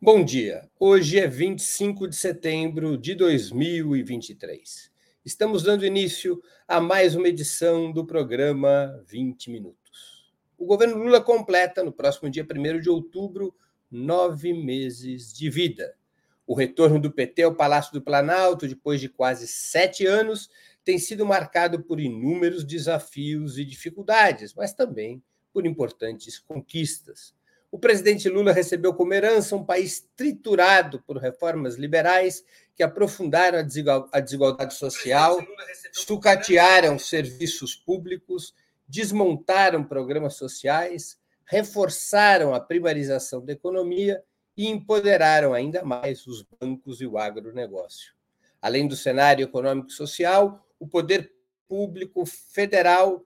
Bom dia. Hoje é 25 de setembro de 2023. Estamos dando início a mais uma edição do programa 20 Minutos. O governo Lula completa, no próximo dia 1 de outubro, nove meses de vida. O retorno do PT ao Palácio do Planalto, depois de quase sete anos, tem sido marcado por inúmeros desafios e dificuldades, mas também por importantes conquistas. O presidente Lula recebeu como herança um país triturado por reformas liberais que aprofundaram a desigualdade social, sucatearam serviços públicos, desmontaram programas sociais, reforçaram a primarização da economia e empoderaram ainda mais os bancos e o agronegócio. Além do cenário econômico e social, o poder público federal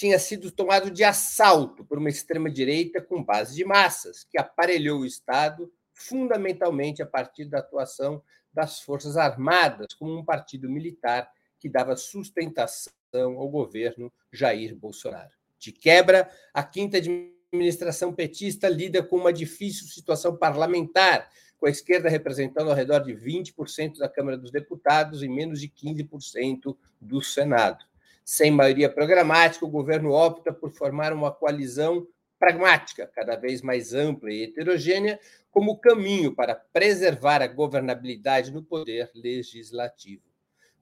tinha sido tomado de assalto por uma extrema-direita com base de massas, que aparelhou o Estado fundamentalmente a partir da atuação das Forças Armadas como um partido militar que dava sustentação ao governo Jair Bolsonaro. De quebra, a quinta administração petista lida com uma difícil situação parlamentar, com a esquerda representando ao redor de 20% da Câmara dos Deputados e menos de 15% do Senado. Sem maioria programática, o governo opta por formar uma coalizão pragmática, cada vez mais ampla e heterogênea, como caminho para preservar a governabilidade no poder legislativo.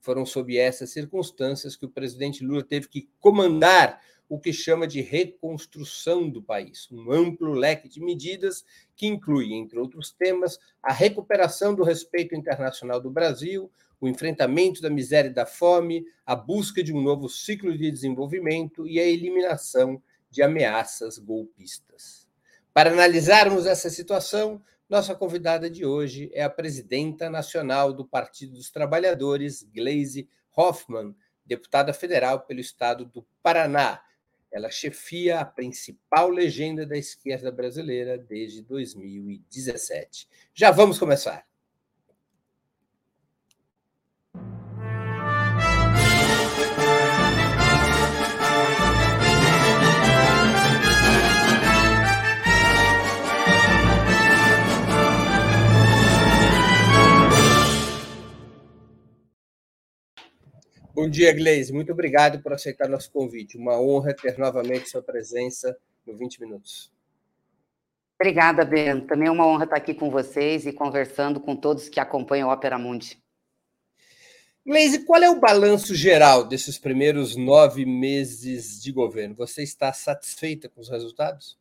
Foram sob essas circunstâncias que o presidente Lula teve que comandar o que chama de reconstrução do país, um amplo leque de medidas que inclui, entre outros temas, a recuperação do respeito internacional do Brasil, o enfrentamento da miséria e da fome, a busca de um novo ciclo de desenvolvimento e a eliminação de ameaças golpistas. Para analisarmos essa situação, nossa convidada de hoje é a presidenta nacional do Partido dos Trabalhadores, Gleise Hoffmann, deputada federal pelo estado do Paraná. Ela chefia a principal legenda da esquerda brasileira desde 2017. Já vamos começar. Bom dia, Gleise. Muito obrigado por aceitar nosso convite. Uma honra ter novamente sua presença no 20 Minutos. Obrigada, Ben. Também é uma honra estar aqui com vocês e conversando com todos que acompanham o Opera Mundi. Gleise, qual é o balanço geral desses primeiros nove meses de governo? Você está satisfeita com os resultados?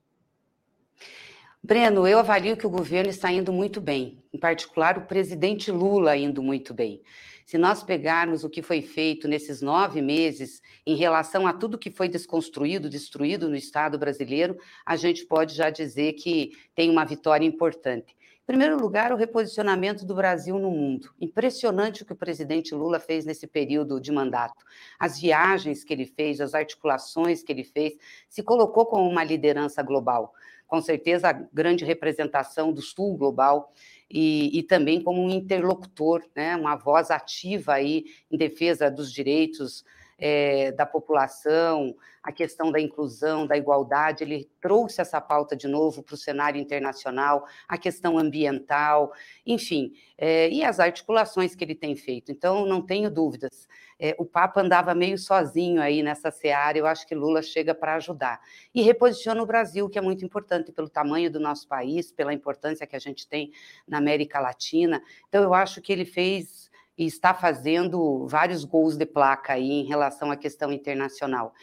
Breno, eu avalio que o governo está indo muito bem, em particular o presidente Lula indo muito bem. Se nós pegarmos o que foi feito nesses nove meses em relação a tudo que foi desconstruído, destruído no Estado brasileiro, a gente pode já dizer que tem uma vitória importante. Em primeiro lugar, o reposicionamento do Brasil no mundo. Impressionante o que o presidente Lula fez nesse período de mandato. As viagens que ele fez, as articulações que ele fez, se colocou como uma liderança global. Com certeza, a grande representação do Sul global e, e, também como um interlocutor, né, uma voz ativa aí em defesa dos direitos é, da população, a questão da inclusão, da igualdade, ele trouxe essa pauta de novo para o cenário internacional, a questão ambiental, enfim, é, e as articulações que ele tem feito. Então, não tenho dúvidas. É, o Papa andava meio sozinho aí nessa seara, eu acho que Lula chega para ajudar. E reposiciona o Brasil, que é muito importante pelo tamanho do nosso país, pela importância que a gente tem na América Latina. Então, eu acho que ele fez e está fazendo vários gols de placa aí em relação à questão internacional.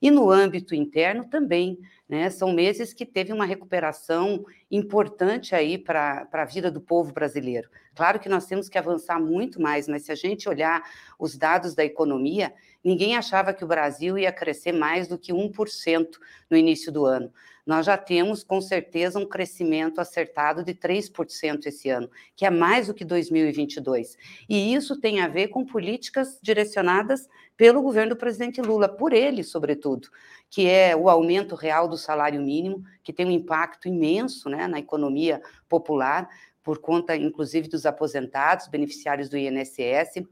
E no âmbito interno também, né? São meses que teve uma recuperação importante aí para a vida do povo brasileiro. Claro que nós temos que avançar muito mais, mas se a gente olhar os dados da economia, ninguém achava que o Brasil ia crescer mais do que 1% no início do ano nós já temos com certeza um crescimento acertado de 3% esse ano, que é mais do que 2022. E isso tem a ver com políticas direcionadas pelo governo do presidente Lula, por ele, sobretudo, que é o aumento real do salário mínimo, que tem um impacto imenso né, na economia popular, por conta, inclusive, dos aposentados, beneficiários do INSS,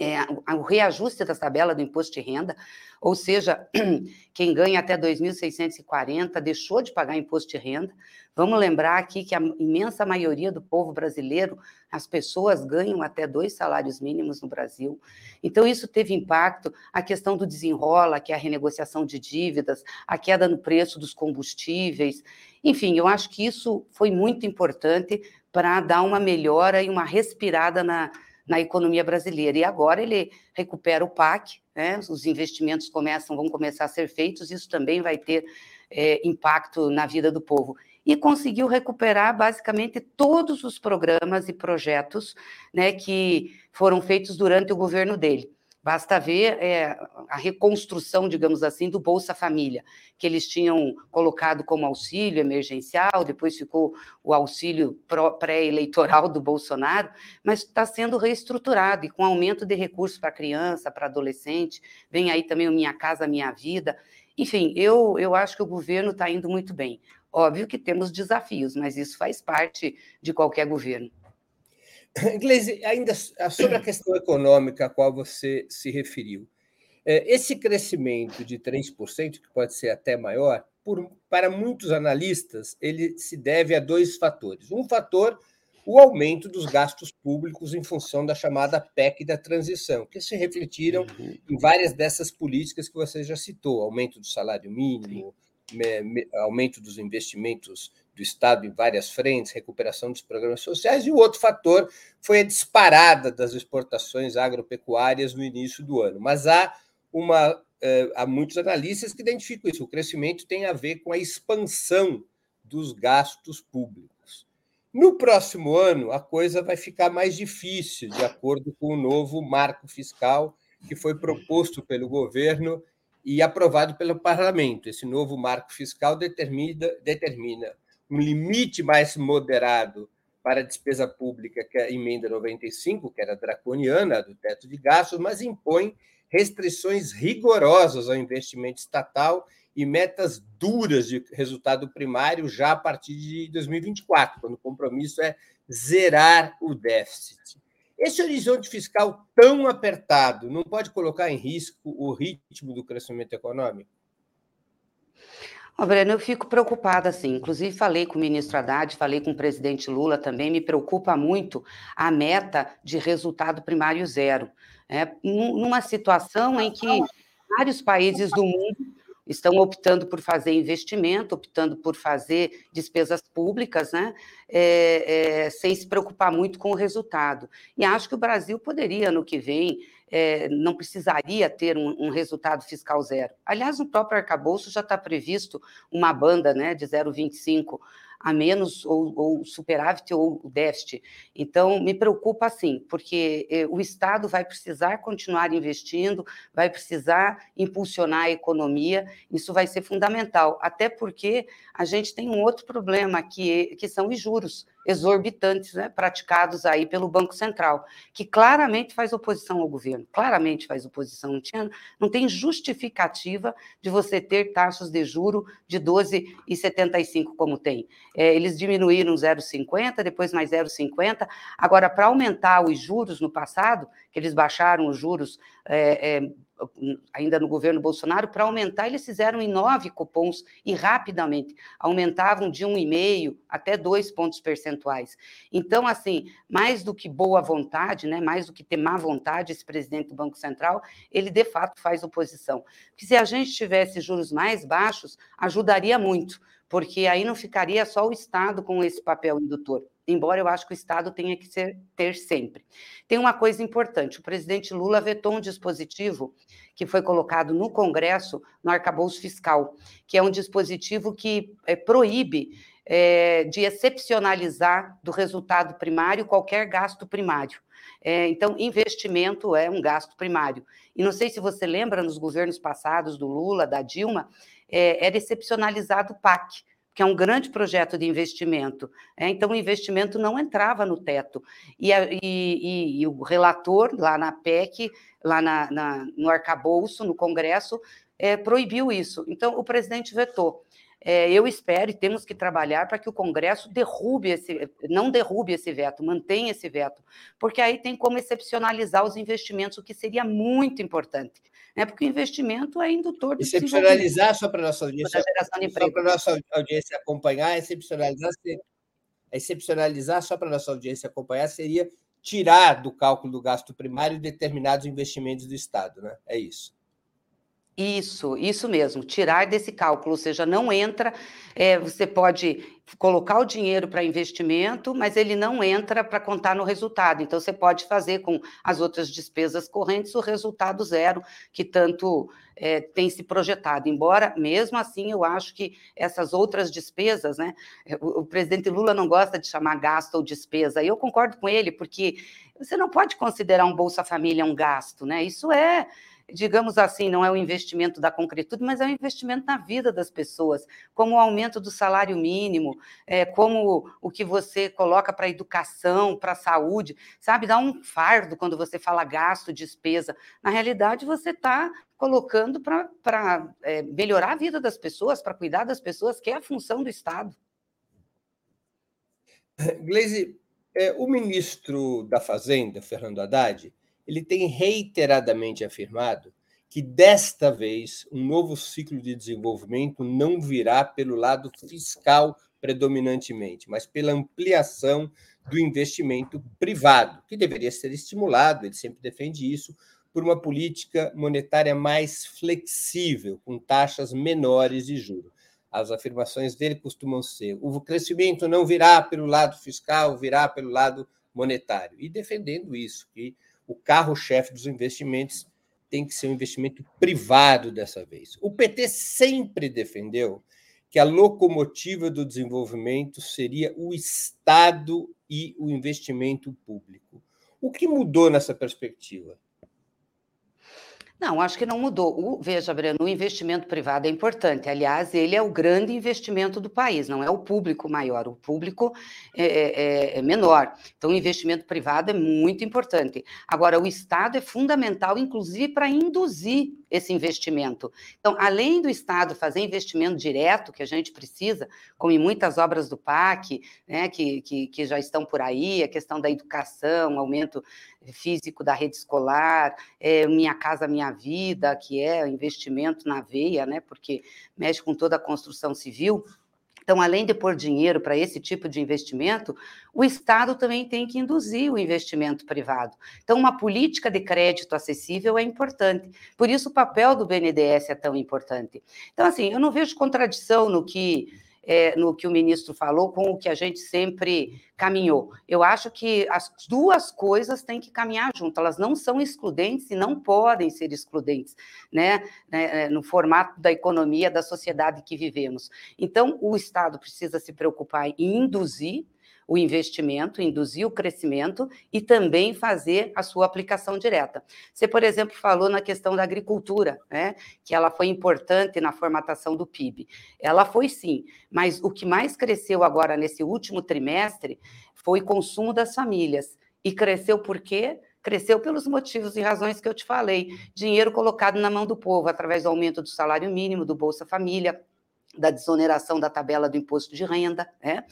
é, o reajuste da tabela do imposto de renda, ou seja, quem ganha até 2.640 deixou de pagar imposto de renda, Vamos lembrar aqui que a imensa maioria do povo brasileiro, as pessoas ganham até dois salários mínimos no Brasil. Então, isso teve impacto. A questão do desenrola, que é a renegociação de dívidas, a queda no preço dos combustíveis. Enfim, eu acho que isso foi muito importante para dar uma melhora e uma respirada na, na economia brasileira. E agora ele recupera o PAC, né? os investimentos começam, vão começar a ser feitos, isso também vai ter é, impacto na vida do povo. E conseguiu recuperar basicamente todos os programas e projetos né, que foram feitos durante o governo dele. Basta ver é, a reconstrução, digamos assim, do Bolsa Família, que eles tinham colocado como auxílio emergencial, depois ficou o auxílio pré-eleitoral do Bolsonaro, mas está sendo reestruturado e com aumento de recursos para criança, para adolescente, vem aí também o Minha Casa Minha Vida. Enfim, eu, eu acho que o governo está indo muito bem. Óbvio que temos desafios, mas isso faz parte de qualquer governo. Gleisi, ainda sobre a questão econômica a qual você se referiu, é, esse crescimento de 3%, que pode ser até maior, por, para muitos analistas, ele se deve a dois fatores. Um fator, o aumento dos gastos públicos em função da chamada PEC da transição, que se refletiram uhum. em várias dessas políticas que você já citou: aumento do salário mínimo, me, aumento dos investimentos do Estado em várias frentes, recuperação dos programas sociais, e o outro fator foi a disparada das exportações agropecuárias no início do ano. Mas há uma eh, há muitos analistas que identificam isso. O crescimento tem a ver com a expansão dos gastos públicos. No próximo ano, a coisa vai ficar mais difícil, de acordo com o novo marco fiscal que foi proposto pelo governo e aprovado pelo parlamento. Esse novo marco fiscal determina, determina um limite mais moderado para a despesa pública que a emenda 95, que era draconiana, do teto de gastos, mas impõe restrições rigorosas ao investimento estatal e metas duras de resultado primário já a partir de 2024, quando o compromisso é zerar o déficit. Esse horizonte fiscal tão apertado não pode colocar em risco o ritmo do crescimento econômico? Oh, Breno, eu fico preocupada, assim. Inclusive, falei com o ministro Haddad, falei com o presidente Lula também. Me preocupa muito a meta de resultado primário zero. É, numa situação em que vários países do mundo estão optando por fazer investimento, optando por fazer despesas públicas, né, é, é, sem se preocupar muito com o resultado. E acho que o Brasil poderia, no que vem, é, não precisaria ter um, um, resultado fiscal zero. Aliás, no próprio arcabouço já está previsto uma banda né, de 0,25 a menos ou, ou superávit ou déficit. Então, me preocupa assim, porque eh, o Estado vai precisar continuar investindo, vai precisar impulsionar a economia, isso vai ser fundamental, até porque a gente tem um outro problema, que, que são os juros exorbitantes né, praticados aí pelo Banco Central, que claramente faz oposição ao governo, claramente faz oposição, não, tinha, não tem justificativa de você ter taxas de juro de 12,75 como tem. É, eles diminuíram 0,50, depois mais 0,50, agora para aumentar os juros no passado, que eles baixaram os juros é, é, ainda no governo Bolsonaro, para aumentar, eles fizeram em nove cupons e rapidamente aumentavam de um e meio até dois pontos percentuais. Então, assim, mais do que boa vontade, né, mais do que ter má vontade, esse presidente do Banco Central, ele de fato faz oposição. Porque se a gente tivesse juros mais baixos, ajudaria muito, porque aí não ficaria só o Estado com esse papel indutor embora eu acho que o Estado tenha que ser, ter sempre. Tem uma coisa importante: o presidente Lula vetou um dispositivo que foi colocado no Congresso, no arcabouço fiscal, que é um dispositivo que é, proíbe é, de excepcionalizar do resultado primário qualquer gasto primário. É, então, investimento é um gasto primário. E não sei se você lembra, nos governos passados do Lula, da Dilma, é, era excepcionalizado o PAC que é um grande projeto de investimento. É, então, o investimento não entrava no teto. E, a, e, e o relator, lá na PEC, lá na, na, no arcabouço, no Congresso, é, proibiu isso. Então, o presidente vetou. é, eu espero e temos que trabalhar para que o Congresso derrube esse, não derrube esse veto, mantenha esse veto, porque aí tem como excepcionalizar os investimentos, o que seria muito importante, né? Porque o investimento é indutor do Excepcionalizar só para nossa audiência, só para nossa audiência acompanhar, excepcionalizar, excepcionalizar só para nossa audiência acompanhar seria tirar do cálculo do gasto primário determinados investimentos do Estado, né? É isso. Isso, isso mesmo, tirar desse cálculo, ou seja, não entra, é, você pode colocar o dinheiro para investimento, mas ele não entra para contar no resultado. Então, você pode fazer com as outras despesas correntes o resultado zero, que tanto é, tem se projetado. Embora, mesmo assim, eu acho que essas outras despesas, né? O, o presidente Lula não gosta de chamar gasto ou despesa, e eu concordo com ele, porque você não pode considerar um Bolsa Família um gasto, né? Isso é digamos assim, não é um investimento da concretude, mas é um investimento na vida das pessoas, como o aumento do salário mínimo, é, como o que você coloca para a educação, para a saúde, sabe? Dá um fardo quando você fala gasto, despesa. Na realidade, você está colocando para é, melhorar a vida das pessoas, para cuidar das pessoas, que é a função do Estado. Gleisi, é, o ministro da Fazenda, Fernando Haddad, ele tem reiteradamente afirmado que desta vez um novo ciclo de desenvolvimento não virá pelo lado fiscal predominantemente, mas pela ampliação do investimento privado, que deveria ser estimulado, ele sempre defende isso, por uma política monetária mais flexível, com taxas menores de juros. As afirmações dele costumam ser: o crescimento não virá pelo lado fiscal, virá pelo lado monetário. E defendendo isso, que o carro-chefe dos investimentos tem que ser um investimento privado dessa vez. O PT sempre defendeu que a locomotiva do desenvolvimento seria o Estado e o investimento público. O que mudou nessa perspectiva? Não, acho que não mudou. O, veja, Breno, o investimento privado é importante. Aliás, ele é o grande investimento do país, não é o público maior, o público é, é, é menor. Então, o investimento privado é muito importante. Agora, o Estado é fundamental, inclusive, para induzir esse investimento. Então, além do Estado fazer investimento direto, que a gente precisa, como em muitas obras do PAC, né, que, que, que já estão por aí, a questão da educação, aumento físico da rede escolar, é, Minha Casa Minha Vida, que é investimento na veia, né, porque mexe com toda a construção civil. Então, além de pôr dinheiro para esse tipo de investimento, o Estado também tem que induzir o investimento privado. Então, uma política de crédito acessível é importante. Por isso, o papel do BNDES é tão importante. Então, assim, eu não vejo contradição no que é, no que o ministro falou com o que a gente sempre caminhou. Eu acho que as duas coisas têm que caminhar junto, elas não são excludentes e não podem ser excludentes, né, né, no formato da economia, da sociedade que vivemos. Então, o Estado precisa se preocupar em induzir o investimento, induzir o crescimento e também fazer a sua aplicação direta. Você, por exemplo, falou na questão da agricultura, né, que ela foi importante na formatação do PIB. Ela foi sim, mas o que mais cresceu agora nesse último trimestre foi consumo das famílias. E cresceu por quê? cresceu pelos motivos e razões que eu te falei. Dinheiro colocado na mão do povo através do aumento do salário mínimo, do Bolsa Família, da desoneração da tabela do imposto de renda, né?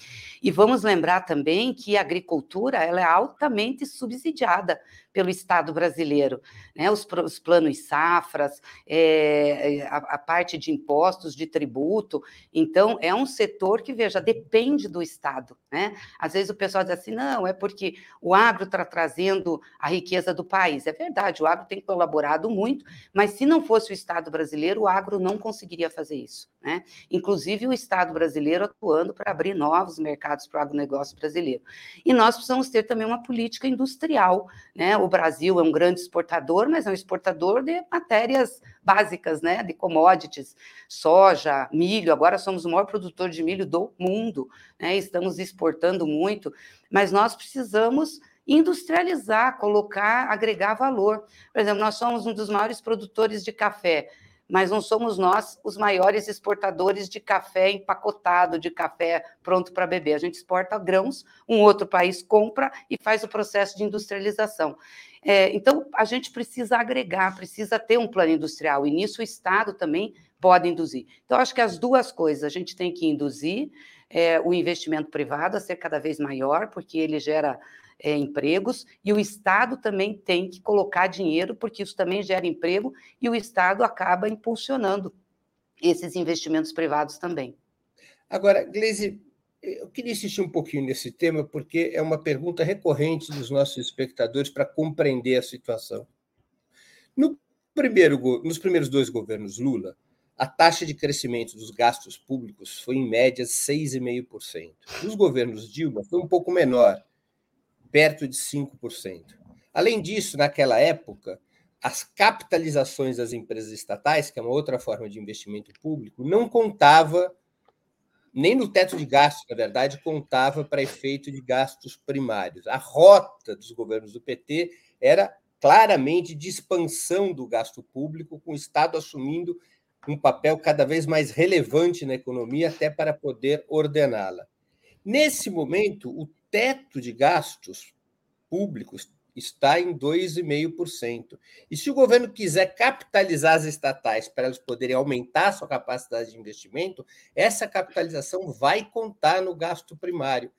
E vamos lembrar também que a agricultura ela é altamente subsidiada pelo Estado brasileiro, né? Os, os planos safras, é, a, a, parte de impostos, de tributo. Então, é um setor que, veja, depende do Estado, né? Às vezes o pessoal diz assim, não, é porque o agro está trazendo a riqueza do país. É verdade, o agro tem colaborado muito, mas se não fosse o Estado brasileiro, o agro não conseguiria fazer isso, né? Inclusive o Estado brasileiro atuando para abrir novos mercados para o agronegócio brasileiro. E nós precisamos ter também uma política industrial, né? O Brasil é um grande exportador, mas é um exportador de matérias básicas, né, de commodities, soja, milho. Agora somos o maior produtor de milho do mundo, né? Estamos exportando muito, mas nós precisamos industrializar, colocar, agregar valor. Por exemplo, nós somos um dos maiores produtores de café mas não somos nós os maiores exportadores de café empacotado, de café pronto para beber. A gente exporta grãos, um outro país compra e faz o processo de industrialização. É, então, a gente precisa agregar, precisa ter um plano industrial, e nisso o Estado também pode induzir. Então, acho que as duas coisas, a gente tem que induzir é, o investimento privado a ser cada vez maior, porque ele gera é, empregos, e o Estado também tem que colocar dinheiro, porque isso também gera emprego, e o Estado acaba impulsionando esses investimentos privados também. Agora, Gleisi, eu queria insistir um pouquinho nesse tema, porque é uma pergunta recorrente dos nossos espectadores para compreender a situação. No primeiro, nos primeiros dois governos Lula, a taxa de crescimento dos gastos públicos foi, em média, 6,5%. Nos governos Dilma, foi um pouco menor, perto de 5%. Além disso, naquela época, as capitalizações das empresas estatais, que é uma outra forma de investimento público, não contava nem no teto de gastos, na verdade, contava para efeito de gastos primários. A rota dos governos do PT era claramente de expansão do gasto público, com o Estado assumindo um papel cada vez mais relevante na economia, até para poder ordená-la. Nesse momento, o teto de gastos públicos está em 2,5%. E se o governo quiser capitalizar as estatais para elas poderem aumentar sua capacidade de investimento, essa capitalização vai contar no gasto primário.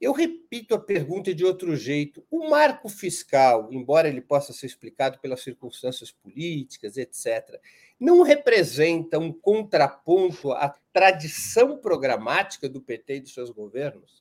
Eu repito a pergunta de outro jeito. O marco fiscal, embora ele possa ser explicado pelas circunstâncias políticas, etc., não representa um contraponto à tradição programática do PT e de seus governos?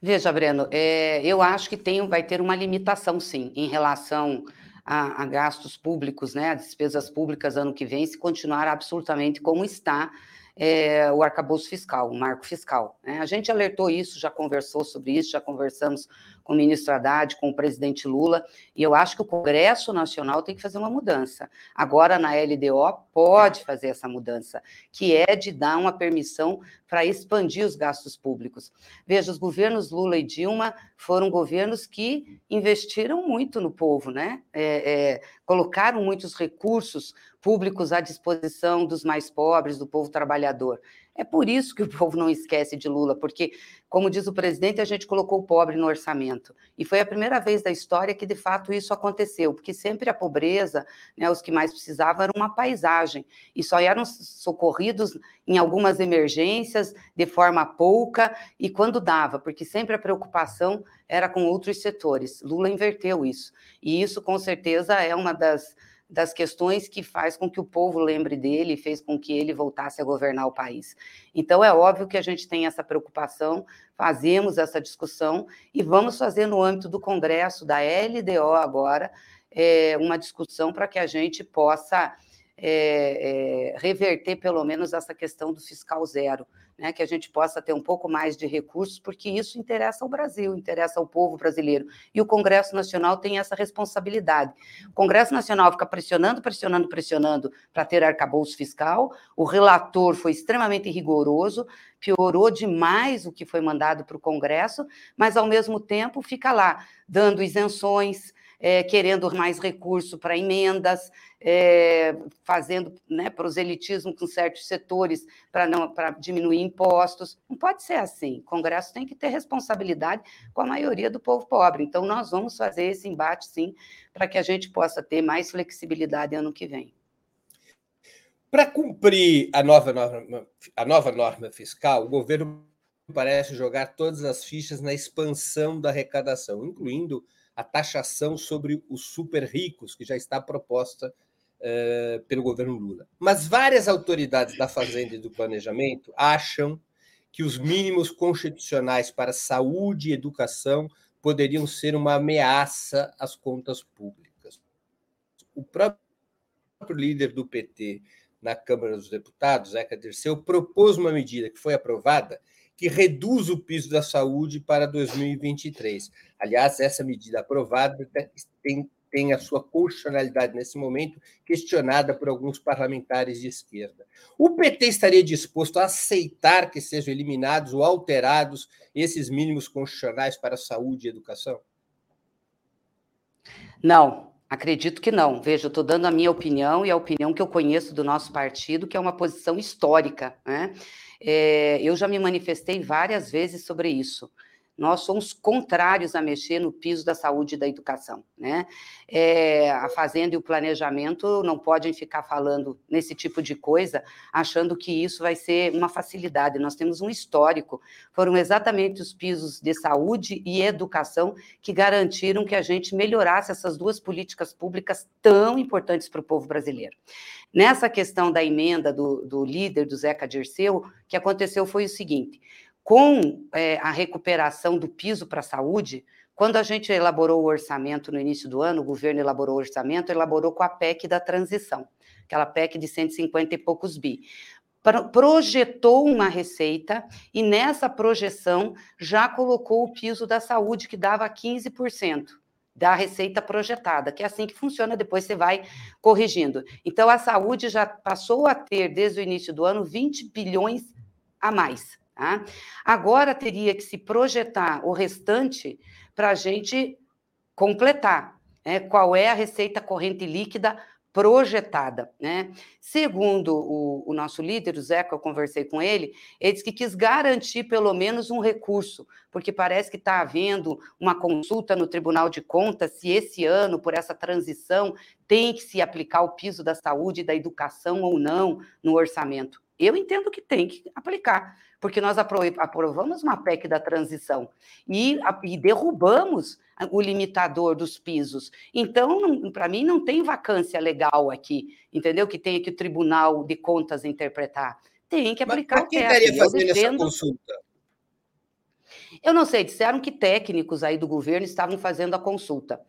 Veja, Breno, é, eu acho que tem, vai ter uma limitação, sim, em relação a, a, gastos públicos, né, a despesas públicas ano que vem, se continuar absolutamente como está é, o arcabouço fiscal, o marco fiscal. Né? A gente alertou isso, já conversou sobre isso, já conversamos com o ministro Haddad, com o presidente Lula, e eu acho que o Congresso Nacional tem que fazer uma mudança. Agora, na LDO, pode fazer essa mudança, que é de dar uma permissão para expandir os gastos públicos. Veja, os governos Lula e Dilma foram governos que investiram muito no povo, né? É, é, colocaram muitos recursos públicos à disposição dos mais pobres, do povo trabalhador. É por isso que o povo não esquece de Lula, porque, como diz o presidente, a gente colocou o pobre no orçamento. E foi a primeira vez da história que, de fato, isso aconteceu, porque sempre a pobreza, né, os que mais precisavam, era uma paisagem, e só eram socorridos em algumas emergências, de forma pouca, e quando dava, porque sempre a preocupação era com outros setores. Lula inverteu isso. E isso, com certeza, é uma das das questões que faz com que o povo lembre dele e fez com que ele voltasse a governar o país. Então, é óbvio que a gente tem essa preocupação, fazemos essa discussão e vamos fazer no âmbito do Congresso, da LDO agora, é, uma discussão para que a gente possa é, é, reverter pelo menos essa questão do fiscal zero, né, que a gente possa ter um pouco mais de recursos, porque isso interessa ao Brasil, interessa ao povo brasileiro. E o Congresso Nacional tem essa responsabilidade. O Congresso Nacional fica pressionando, pressionando, pressionando para ter arcabouço fiscal. O relator foi extremamente rigoroso, piorou demais o que foi mandado para o Congresso, mas ao mesmo tempo fica lá dando isenções, é, querendo mais recurso para emendas, é, fazendo né, proselitismo com certos setores para não para diminuir impostos. Não pode ser assim. O Congresso tem que ter responsabilidade com a maioria do povo pobre. Então, nós vamos fazer esse embate, sim, para que a gente possa ter mais flexibilidade ano que vem. Para cumprir a nova norma, a nova norma fiscal, o governo parece jogar todas as fichas na expansão da arrecadação, incluindo a taxação sobre os super ricos, que já está proposta uh, pelo governo Lula. Mas várias autoridades da Fazenda e do Planejamento acham que os mínimos constitucionais para saúde e educação poderiam ser uma ameaça às contas públicas. O próprio líder do PT na Câmara dos Deputados, Zeca Dirceu, propôs uma medida que foi aprovada que reduz o piso da saúde para 2023. Aliás, essa medida aprovada tem, tem a sua constitucionalidade nesse momento questionada por alguns parlamentares de esquerda. O PT estaria disposto a aceitar que sejam eliminados ou alterados esses mínimos constitucionais para saúde e educação? Não, Acredito que não. Veja, eu estou dando a minha opinião e a opinião que eu conheço do nosso partido, que é uma posição histórica. Né? É, eu já me manifestei várias vezes sobre isso nós somos contrários a mexer no piso da saúde e da educação. Né? É, a Fazenda e o planejamento não podem ficar falando nesse tipo de coisa, achando que isso vai ser uma facilidade. Nós temos um histórico, foram exatamente os pisos de saúde e educação que garantiram que a gente melhorasse essas duas políticas públicas tão importantes para o povo brasileiro. Nessa questão da emenda do, do líder, do Zeca Dirceu, o que aconteceu foi o seguinte: com é, a recuperação do piso para a saúde, quando a gente elaborou o orçamento no início do ano, o governo elaborou o orçamento, elaborou com a PEC da transição, aquela PEC de 150 e poucos bi. Projetou uma receita e nessa projeção já colocou o piso da saúde, que dava 15% da receita projetada, que é assim que funciona, depois você vai corrigindo. Então, a saúde já passou a ter, desde o início do ano, 20 bilhões a mais. Tá? Agora teria que se projetar o restante para a gente completar né? qual é a receita corrente líquida projetada. Né? Segundo o, o, nosso líder, o Zeca, eu conversei com ele, ele disse que quis garantir pelo menos um recurso, porque parece que está havendo uma consulta no Tribunal de Contas se esse ano, por essa transição, tem que se aplicar o piso da saúde e da educação ou não no orçamento. Eu entendo que tem que aplicar, porque nós aprovamos uma PEC da transição e, e derrubamos o limitador dos pisos. Então, para mim, não tem vacância legal aqui, entendeu? Que tenha que o Tribunal de Contas interpretar. Tem que aplicar Mas quem estaria fazendo defendo... essa consulta? Eu não sei, disseram que técnicos aí do governo estavam fazendo a consulta.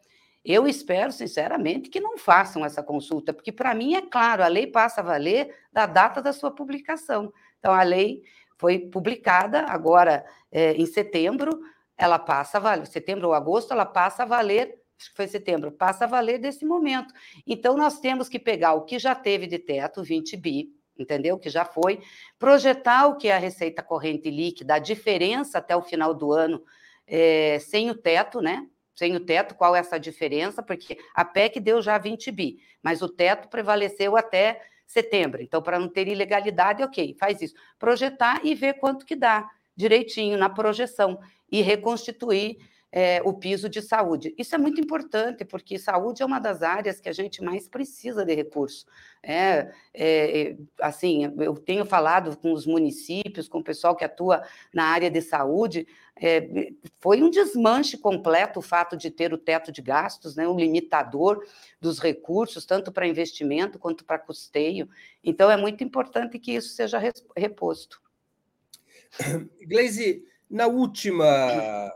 Eu espero, sinceramente, que não façam essa consulta, porque, para mim, é claro, a lei passa a valer da data da sua publicação. Então, a lei foi publicada agora é, em setembro, ela passa a valer, setembro ou agosto, ela passa a valer, acho que foi setembro, passa a valer desse momento. Então, nós temos que pegar o que já teve de teto, 20 bi, entendeu? Que já foi, projetar o que é a receita corrente líquida, a diferença até o final do ano, é, sem o teto, né? Sem o teto, qual é essa diferença? Porque a PEC deu já 20 bi, mas o teto prevaleceu até setembro. Então, para não ter ilegalidade, ok, faz isso. Projetar e ver quanto que dá direitinho na projeção e reconstituir é, o piso de saúde. Isso é muito importante, porque saúde é uma das áreas que a gente mais precisa de recurso. É, é, assim, eu tenho falado com os municípios, com o pessoal que atua na área de saúde, é, foi um desmanche completo o fato de ter o teto de gastos, né, um limitador dos recursos, tanto para investimento quanto para custeio. Então, é muito importante que isso seja reposto. Gleisi, na última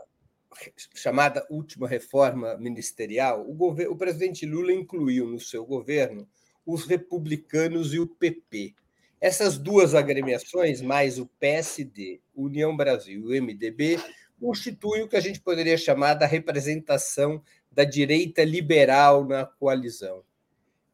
chamada última reforma ministerial, o, o presidente Lula incluiu no seu governo os republicanos e o PP. Essas duas agremiações, mais o PSD, União Brasil e o MDB, constituem o que a gente poderia chamar da representação da direita liberal na coalizão.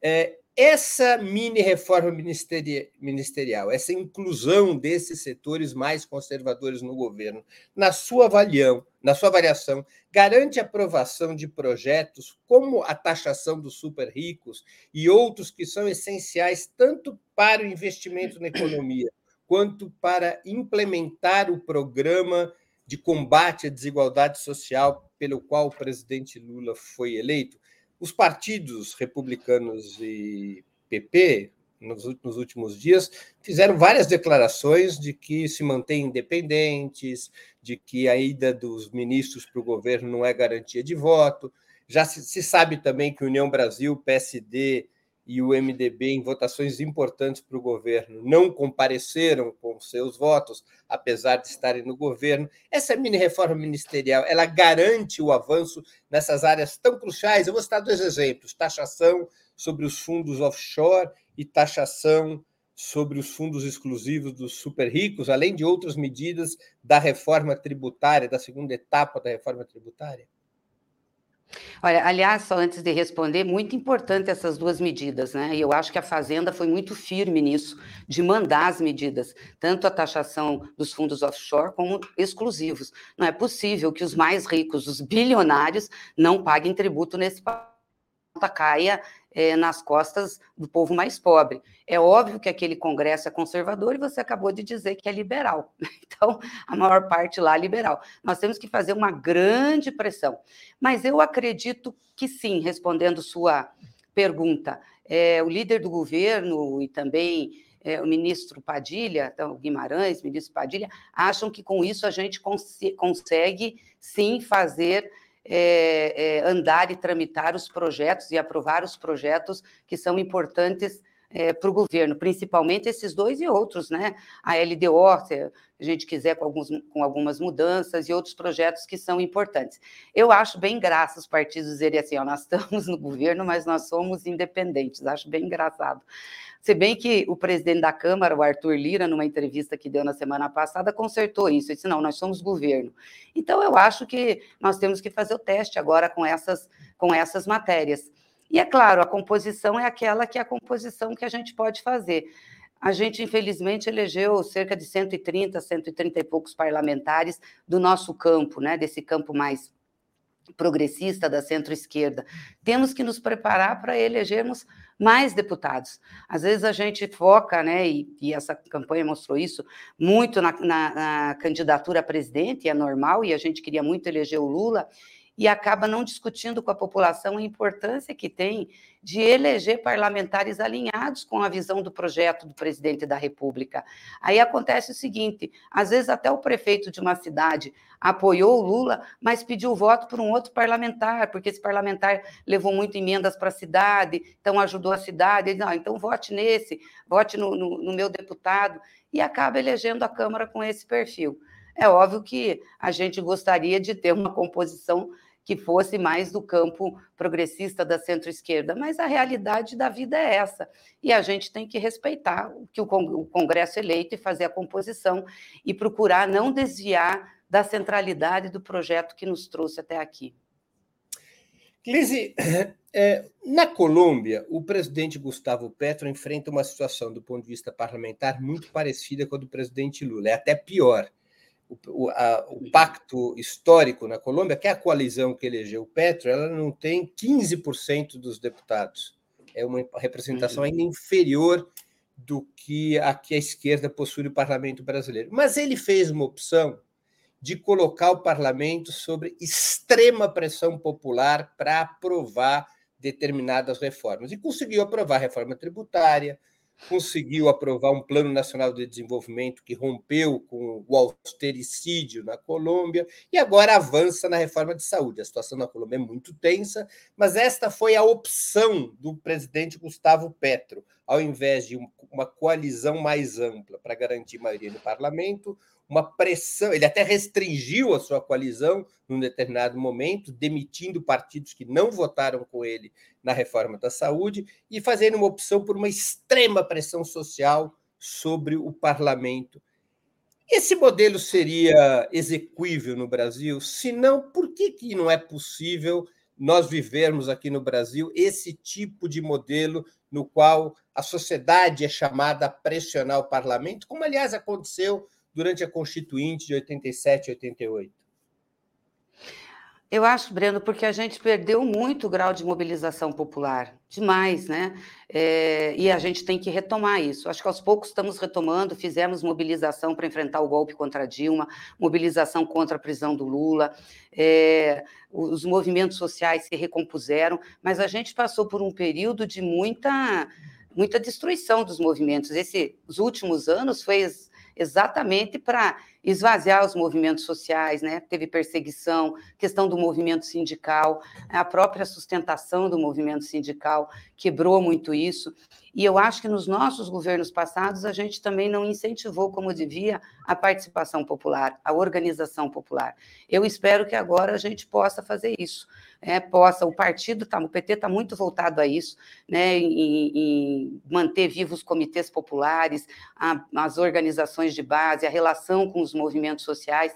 É, essa mini reforma ministerial, essa inclusão desses setores mais conservadores no governo, na sua avaliação, na sua avaliação, garante aprovação de projetos como a taxação dos super ricos e outros que são essenciais tanto para o investimento na economia quanto para implementar o programa de combate à desigualdade social pelo qual o presidente Lula foi eleito? Os partidos republicanos e PP, nos, nos últimos dias, fizeram várias declarações de que se mantêm independentes, de que a ida dos ministros para o governo não é garantia de voto. Já se, se sabe também que União Brasil, PSD e o MDB, em votações importantes para o governo, não compareceram com seus votos, apesar de estarem no governo. Essa mini-reforma ministerial, ela garante o avanço nessas áreas tão cruciais. Eu vou citar dois exemplos: taxação sobre os fundos offshore e taxação sobre os fundos exclusivos dos super ricos, além de outras medidas da reforma tributária, da segunda etapa da reforma tributária? Olha, aliás, só antes de responder, muito importante essas duas medidas, né? E eu acho que a Fazenda foi muito firme nisso, de mandar as medidas, tanto a taxação dos fundos offshore como exclusivos. Não é possível que os mais ricos, os bilionários, não paguem tributo nesse país caia é, nas costas do povo mais pobre. É óbvio que aquele Congresso é conservador e você acabou de dizer que é liberal. Então, a maior parte lá é liberal. Nós temos que fazer uma grande pressão. Mas eu acredito que sim, respondendo sua pergunta. É, o líder do governo e também é, o ministro Padilha, então, Guimarães, ministro Padilha, acham que com isso a gente cons consegue sim fazer é, é, andar e tramitar os projetos e aprovar os projetos que são importantes é, para o governo, principalmente esses dois e outros, né? A LDO, se a gente quiser, com, alguns, com algumas mudanças e outros projetos que são importantes. Eu acho bem graça os partidos dizerem assim: ó, nós estamos no governo, mas nós somos independentes. Acho bem engraçado. Se bem que o presidente da Câmara, o Arthur Lira, numa entrevista que deu na semana passada, consertou isso. Ele disse: não, nós somos governo. Então, eu acho que nós temos que fazer o teste agora com essas, com essas matérias. E é claro, a composição é aquela que é a composição que a gente pode fazer. A gente, infelizmente, elegeu cerca de 130, 130 e poucos parlamentares do nosso campo, né, desse campo mais progressista da centro-esquerda. Temos que nos preparar para elegermos mais deputados. Às vezes a gente foca, né, e, e essa campanha mostrou isso, muito na, na, na candidatura a presidente, é normal, e a gente queria muito eleger o Lula, e acaba não discutindo com a população a importância que tem de eleger parlamentares alinhados com a visão do projeto do presidente da República. Aí acontece o seguinte: às vezes até o prefeito de uma cidade apoiou o Lula, mas pediu voto por um outro parlamentar, porque esse parlamentar levou muito emendas para a cidade, então ajudou a cidade. Ele, não, então vote nesse, vote no, no, no meu deputado, e acaba elegendo a Câmara com esse perfil. É óbvio que a gente gostaria de ter uma composição que fosse mais do campo progressista da centro-esquerda, mas a realidade da vida é essa. E a gente tem que respeitar o que o Congresso eleito e fazer a composição e procurar não desviar da centralidade do projeto que nos trouxe até aqui. Lise, é, na Colômbia, o presidente Gustavo Petro enfrenta uma situação, do ponto de vista parlamentar, muito parecida com a do presidente Lula, é até pior o, a, o, pacto histórico na Colômbia, que é a coalizão que elegeu o Petro, ela não tem 15% dos deputados. É uma representação ainda inferior do que a que a esquerda possui no parlamento brasileiro. Mas ele fez uma opção de colocar o parlamento sobre extrema pressão popular para aprovar determinadas reformas. E conseguiu aprovar a reforma tributária, conseguiu aprovar um Plano Nacional de Desenvolvimento que rompeu com o austericídio na Colômbia e agora avança na reforma de saúde. A situação na Colômbia é muito tensa, mas esta foi a opção do presidente Gustavo Petro, ao invés de uma coalizão mais ampla para garantir maioria no parlamento, uma pressão. Ele até restringiu a sua coalizão num determinado momento, demitindo partidos que não votaram com ele na reforma da saúde e fazendo uma opção por uma extrema pressão social sobre o parlamento. Esse modelo seria execuível no Brasil? Se não, por que, que não é possível nós vivermos aqui no Brasil esse tipo de modelo no qual a sociedade é chamada a pressionar o parlamento, como aliás aconteceu durante a Constituinte de 87 e 88? Eu acho, Breno, porque a gente perdeu muito o grau de mobilização popular, demais, né? É, e a gente tem que retomar isso. Acho que aos poucos estamos retomando, fizemos mobilização para enfrentar o golpe contra Dilma, mobilização contra a prisão do Lula, é, os movimentos sociais se recompuseram, mas a gente passou por um período de muita, muita destruição dos movimentos. Esses últimos anos foi exatamente para esvaziar os movimentos sociais, né? Teve perseguição, questão do movimento sindical, a própria sustentação do movimento sindical quebrou muito isso. E eu acho que nos nossos governos passados a gente também não incentivou como devia a participação popular, a organização popular. Eu espero que agora a gente possa fazer isso, né? possa. O partido tá, o PT está muito voltado a isso, né? Em, em manter vivos os comitês populares, a, as organizações de base, a relação com os movimentos sociais.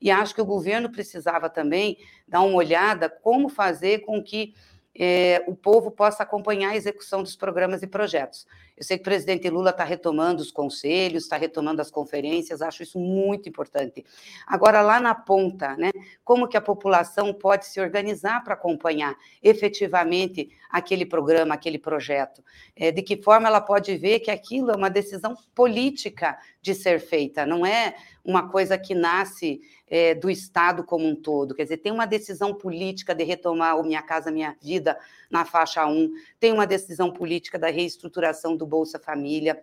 E acho que o governo precisava também dar uma olhada como fazer com que é, o povo possa acompanhar a execução dos programas e projetos. Eu sei que o presidente Lula está retomando os conselhos, está retomando as conferências, acho isso muito importante. Agora, lá na ponta, né, como que a população pode se organizar para acompanhar efetivamente aquele programa, aquele projeto? É, de que forma ela pode ver que aquilo é uma decisão política de ser feita, não é uma coisa que nasce é, do Estado como um todo. Quer dizer, tem uma decisão política de retomar o Minha Casa Minha Vida na faixa 1, tem uma decisão política da reestruturação do Bolsa Família,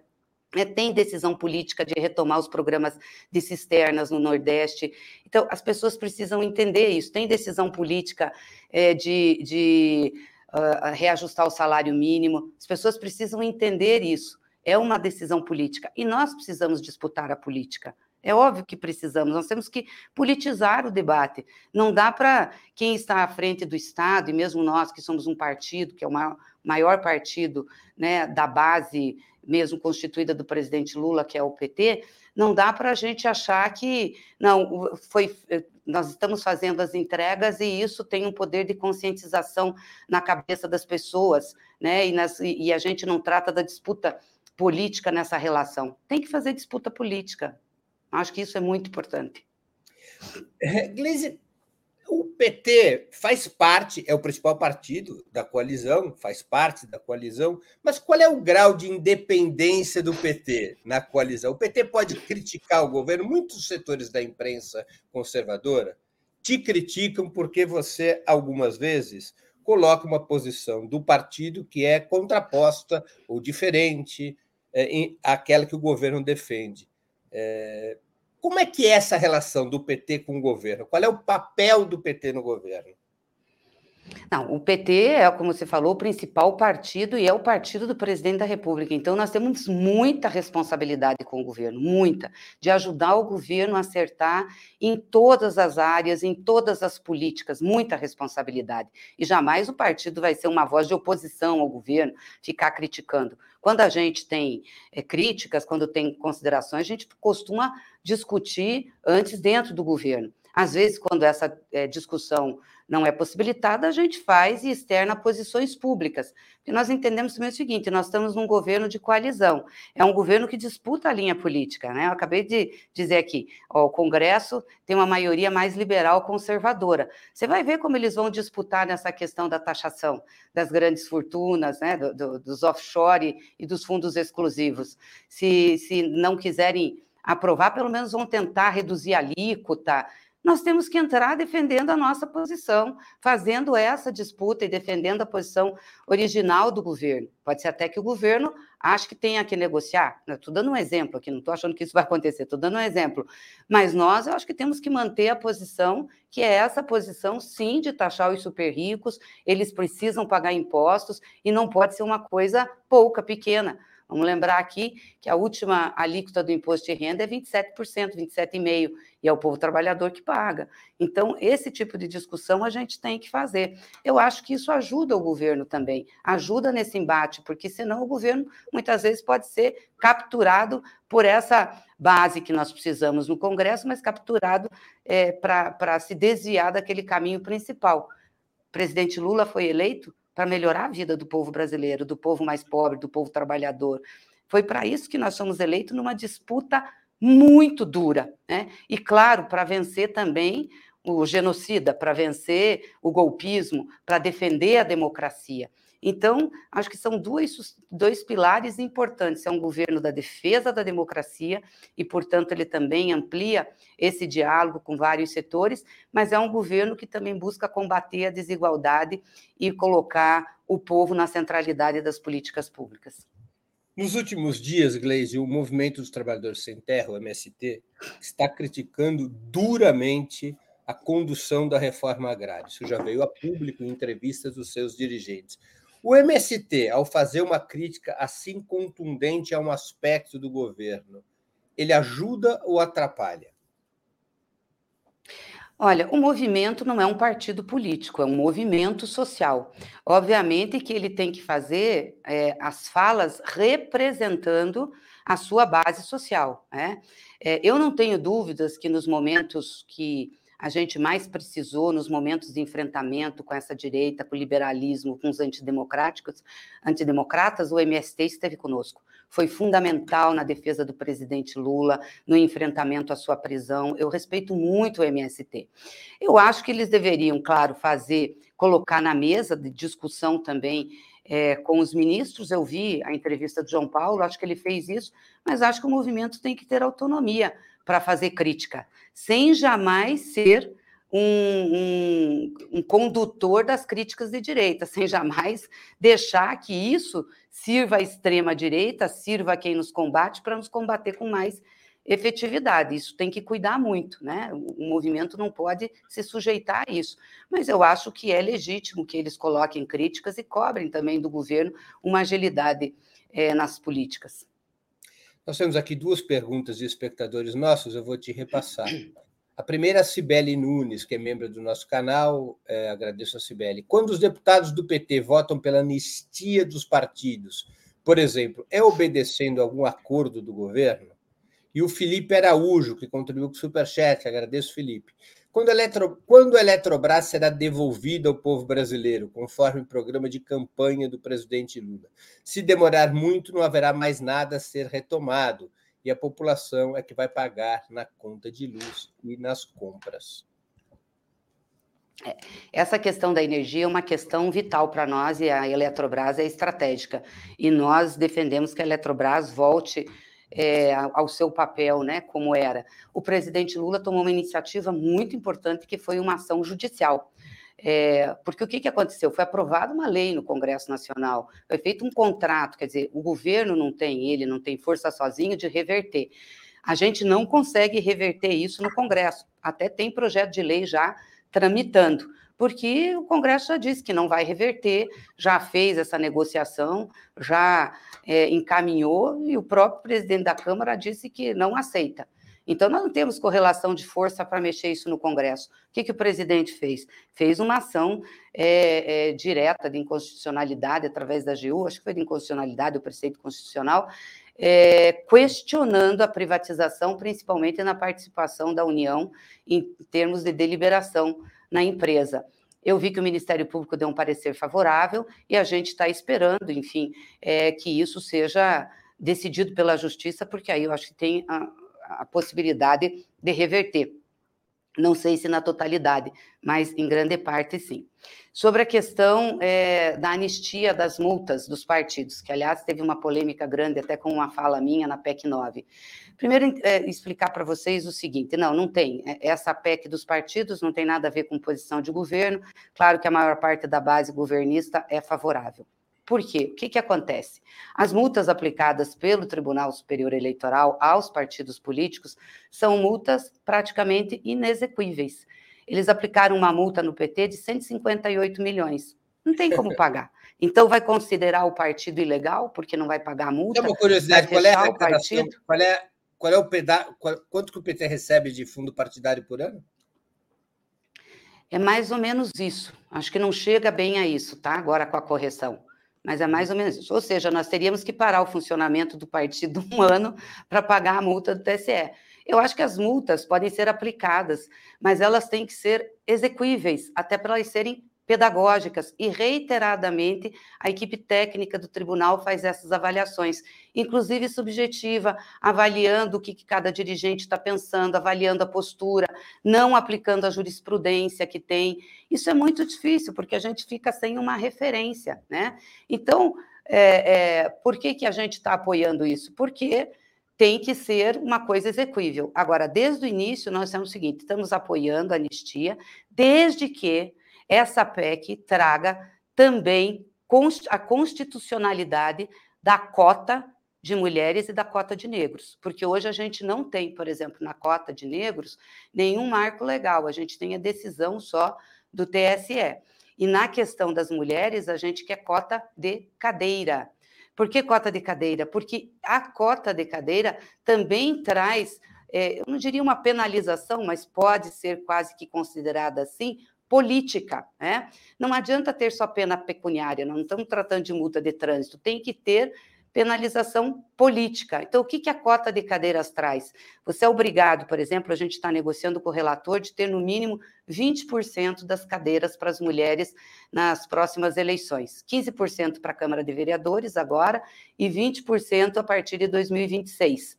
é, tem decisão política de retomar os programas de cisternas no Nordeste. Então, as pessoas precisam entender isso. Tem decisão política é, de, de uh, reajustar o salário mínimo. As pessoas precisam entender isso. É uma decisão política. E nós precisamos disputar a política. É óbvio que precisamos, nós temos que politizar o debate. Não dá para quem está à frente do Estado, e mesmo nós que somos um partido, que é o maior, maior partido né, da base mesmo constituída do presidente Lula, que é o PT, não dá para a gente achar que não foi nós estamos fazendo as entregas e isso tem um poder de conscientização na cabeça das pessoas, né? E, nas, e a gente não trata da disputa política nessa relação. Tem que fazer disputa política, Acho que isso é muito importante. É, Gleisi, o PT faz parte, é o principal partido da coalizão, faz parte da coalizão, mas qual é o grau de independência do PT na coalizão? O PT pode criticar o governo, muitos setores da imprensa conservadora te criticam porque você, algumas vezes, coloca uma posição do partido que é contraposta ou diferente é, àquela que o governo defende. É, como é que é essa relação do PT com o governo? Qual é o papel do PT no governo? Não, o PT é, como você falou, o principal partido e é o partido do presidente da República. Então, nós temos muita responsabilidade com o governo, muita, de ajudar o governo a acertar em todas as áreas, em todas as políticas, muita responsabilidade. E jamais o partido vai ser uma voz de oposição ao governo, ficar criticando. Quando a gente tem é, críticas, quando tem considerações, a gente costuma discutir antes dentro do governo. Às vezes, quando essa é, discussão não é possibilitada, a gente faz e externa posições públicas. Porque nós entendemos também o seguinte: nós estamos num governo de coalizão, é um governo que disputa a linha política. Né? Eu acabei de dizer aqui: ó, o Congresso tem uma maioria mais liberal conservadora. Você vai ver como eles vão disputar nessa questão da taxação das grandes fortunas, né? do, do, dos offshore e dos fundos exclusivos. Se, se não quiserem aprovar, pelo menos vão tentar reduzir a alíquota, nós temos que entrar defendendo a nossa posição, fazendo essa disputa e defendendo a posição original do governo. Pode ser até que o governo ache que tenha que negociar. Estou dando um exemplo aqui, não estou achando que isso vai acontecer, estou dando um exemplo. Mas nós, eu acho que temos que manter a posição, que é essa posição, sim, de taxar os super ricos, eles precisam pagar impostos e não pode ser uma coisa pouca, pequena. Vamos lembrar aqui que a última alíquota do imposto de renda é 27%, 27,5%, e é o povo trabalhador que paga. Então, esse tipo de discussão a gente tem que fazer. Eu acho que isso ajuda o governo também, ajuda nesse embate, porque senão o governo muitas vezes pode ser capturado por essa base que nós precisamos no Congresso, mas capturado é, para se desviar daquele caminho principal. O presidente Lula foi eleito para melhorar a vida do povo brasileiro, do povo mais pobre, do povo trabalhador. Foi para isso que nós fomos eleitos numa disputa muito dura, né? E claro, para vencer também o genocida, para vencer o golpismo, para defender a democracia. Então, acho que são dois, pilares importantes. É um governo da defesa da democracia, e, portanto, ele também amplia esse diálogo com vários setores, mas é um governo que também busca combater a desigualdade e colocar o povo na centralidade das políticas públicas. Nos últimos dias, Gleisi, o Movimento dos Trabalhadores Sem Terra, o MST, está criticando duramente a condução da reforma agrária. Isso já veio a público em entrevistas dos seus dirigentes. O MST, ao fazer uma crítica assim contundente a um aspecto do governo, ele ajuda ou atrapalha? Olha, o movimento não é um partido político, é um movimento social. Obviamente que ele tem que fazer é, as falas representando a sua base social. Né? É, eu não tenho dúvidas que nos momentos que a gente mais precisou nos momentos de enfrentamento com essa direita, com o liberalismo, com os antidemocráticos, antidemocratas, o MST esteve conosco. Foi fundamental na defesa do presidente Lula, no enfrentamento à sua prisão. Eu respeito muito o MST. Eu acho que eles deveriam, claro, fazer, colocar na mesa de discussão também é, com os ministros. Eu vi a entrevista do João Paulo, acho que ele fez isso, mas acho que o movimento tem que ter autonomia para fazer crítica, sem jamais ser um, um, um, condutor das críticas de direita, sem jamais deixar que isso sirva à extrema-direita, sirva a quem nos combate, para nos combater com mais efetividade. Isso tem que cuidar muito, né? O movimento não pode se sujeitar a isso. Mas eu acho que é legítimo que eles coloquem críticas e cobrem também do governo uma agilidade é, nas políticas. Nós temos aqui duas perguntas de espectadores nossos, eu vou te repassar. A primeira é a Cibele Nunes, que é membro do nosso canal, é, agradeço a Cibele. Quando os deputados do PT votam pela anistia dos partidos, por exemplo, é obedecendo algum acordo do governo? E o Felipe Araújo, que contribuiu com o Superchat, agradeço, Felipe. Quando, a Eletro, quando a Eletrobras será devolvida ao povo brasileiro, conforme o programa de campanha do presidente Lula? Se demorar muito, não haverá mais nada a ser retomado, e a população é que vai pagar na conta de luz e nas compras. É, essa questão da energia é uma questão vital para nós e a Eletrobras é estratégica. E nós defendemos que a Eletrobras volte é, ao seu papel, né, como era. O presidente Lula tomou uma iniciativa muito importante, que foi uma ação judicial. É, porque o que, que aconteceu? Foi aprovada uma lei no Congresso Nacional, foi feito um contrato, quer dizer, o governo não tem, ele não tem força sozinho de reverter. A gente não consegue reverter isso no Congresso, até tem projeto de lei já tramitando porque o Congresso já disse que não vai reverter, já fez essa negociação, já é, encaminhou, e o próprio presidente da Câmara disse que não aceita. Então, nós não temos correlação de força para mexer isso no Congresso. O que, que o presidente fez? Fez uma ação é, é, direta de inconstitucionalidade através da AGU, acho que foi de inconstitucionalidade, o preceito constitucional, é, questionando a privatização, principalmente na participação da União em termos de deliberação na empresa. Eu vi que o Ministério Público deu um parecer favorável e a gente está esperando, enfim, é, que isso seja decidido pela Justiça, porque aí eu acho que tem a, a possibilidade de reverter. Não sei se na totalidade, mas em grande parte sim. Sobre a questão é, da anistia das multas dos partidos, que aliás teve uma polêmica grande até com uma fala minha na PEC 9. Primeiro, é, explicar para vocês o seguinte: não, não tem. É, essa PEC dos partidos não tem nada a ver com posição de governo. Claro que a maior parte da base governista é favorável. Por quê? O que, que acontece? As multas aplicadas pelo Tribunal Superior Eleitoral aos partidos políticos são multas praticamente inexequíveis. Eles aplicaram uma multa no PT de 158 milhões. Não tem como pagar. Então, vai considerar o partido ilegal, porque não vai pagar a multa? É uma curiosidade, qual é, a partido? qual é, qual é o peda quanto que o PT recebe de fundo partidário por ano? É mais ou menos isso. Acho que não chega bem a isso, tá? Agora com a correção mas é mais ou menos isso. Ou seja, nós teríamos que parar o funcionamento do partido um ano para pagar a multa do TSE. Eu acho que as multas podem ser aplicadas, mas elas têm que ser execuíveis, até para elas serem pedagógicas e reiteradamente a equipe técnica do tribunal faz essas avaliações, inclusive subjetiva, avaliando o que, cada dirigente está pensando, avaliando a postura, não aplicando a jurisprudência que tem. Isso é muito difícil, porque a gente fica sem uma referência, né? Então, é, é, por que, que a gente está apoiando isso? Porque tem que ser uma coisa execuível. Agora, desde o início, nós temos o seguinte: estamos apoiando a anistia, desde que essa PEC traga também a constitucionalidade da cota de mulheres e da cota de negros, porque hoje a gente não tem, por exemplo, na cota de negros, nenhum marco legal, a gente tem a decisão só do TSE. E na questão das mulheres, a gente quer cota de cadeira. Por que cota de cadeira? Porque a cota de cadeira também traz, é, eu não diria uma penalização, mas pode ser quase que considerada assim, política. Né? Não adianta ter só pena pecuniária, não estamos tratando de multa de trânsito, tem que ter penalização política. Então, o que, que a cota de cadeiras traz? Você é obrigado, por exemplo, a gente está negociando com o relator de ter no mínimo 20% das cadeiras para as mulheres nas próximas eleições. 15% para a Câmara de Vereadores agora e 20% a partir de 2026.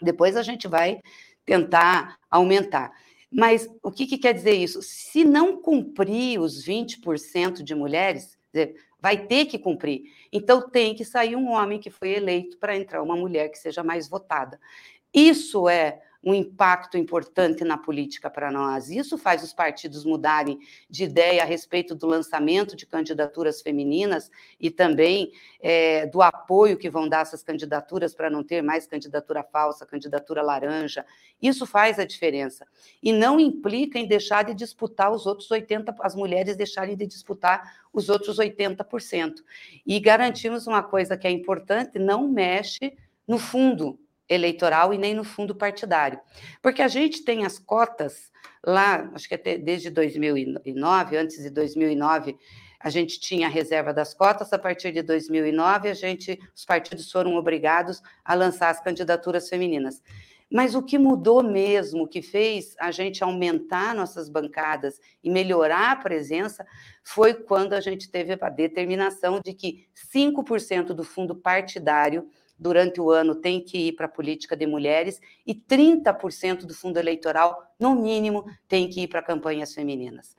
Depois a gente vai tentar aumentar. Mas o que, que quer dizer isso? Se não cumprir os 20% de mulheres, vai ter que cumprir. Então tem que sair um homem que foi eleito para entrar uma mulher que seja mais votada. Isso é um impacto importante na política para nós. Isso faz os partidos mudarem de ideia a respeito do lançamento de candidaturas femininas e também é, do apoio que vão dar essas candidaturas para não ter mais candidatura falsa, candidatura laranja. Isso faz a diferença. E não implica em deixar de disputar os outros 80%, as mulheres deixarem de disputar os outros 80%. E garantimos uma coisa que é importante: não mexe no fundo eleitoral e nem no fundo partidário. Porque a gente tem as cotas lá, acho que até desde 2009, antes de 2009, a gente tinha a reserva das cotas, a partir de 2009 a gente, os partidos foram obrigados a lançar as candidaturas femininas. Mas o que mudou mesmo, o que fez a gente aumentar nossas bancadas e melhorar a presença, foi quando a gente teve a determinação de que 5% do fundo partidário durante o ano tem que ir para a política de mulheres e 30% do fundo eleitoral, no mínimo, tem que ir para campanhas femininas.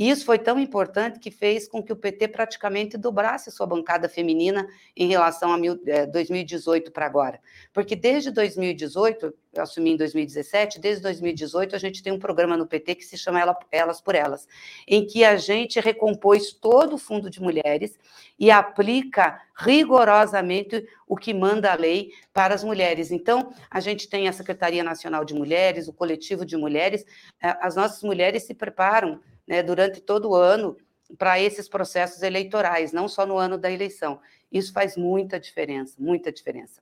E isso foi tão importante que fez com que o PT praticamente dobrasse sua bancada feminina em relação a mil, é, 2018 para agora. Porque desde 2018, eu assumi em 2017, desde 2018 a gente tem um programa no PT que se chama Elas por Elas, em que a gente recompôs todo o fundo de mulheres e aplica rigorosamente o que manda a lei para as mulheres. Então, a gente tem a Secretaria Nacional de Mulheres, o Coletivo de Mulheres, é, as nossas mulheres se preparam né, durante todo o ano para esses processos eleitorais, não só no ano da eleição. Isso faz muita diferença, muita diferença.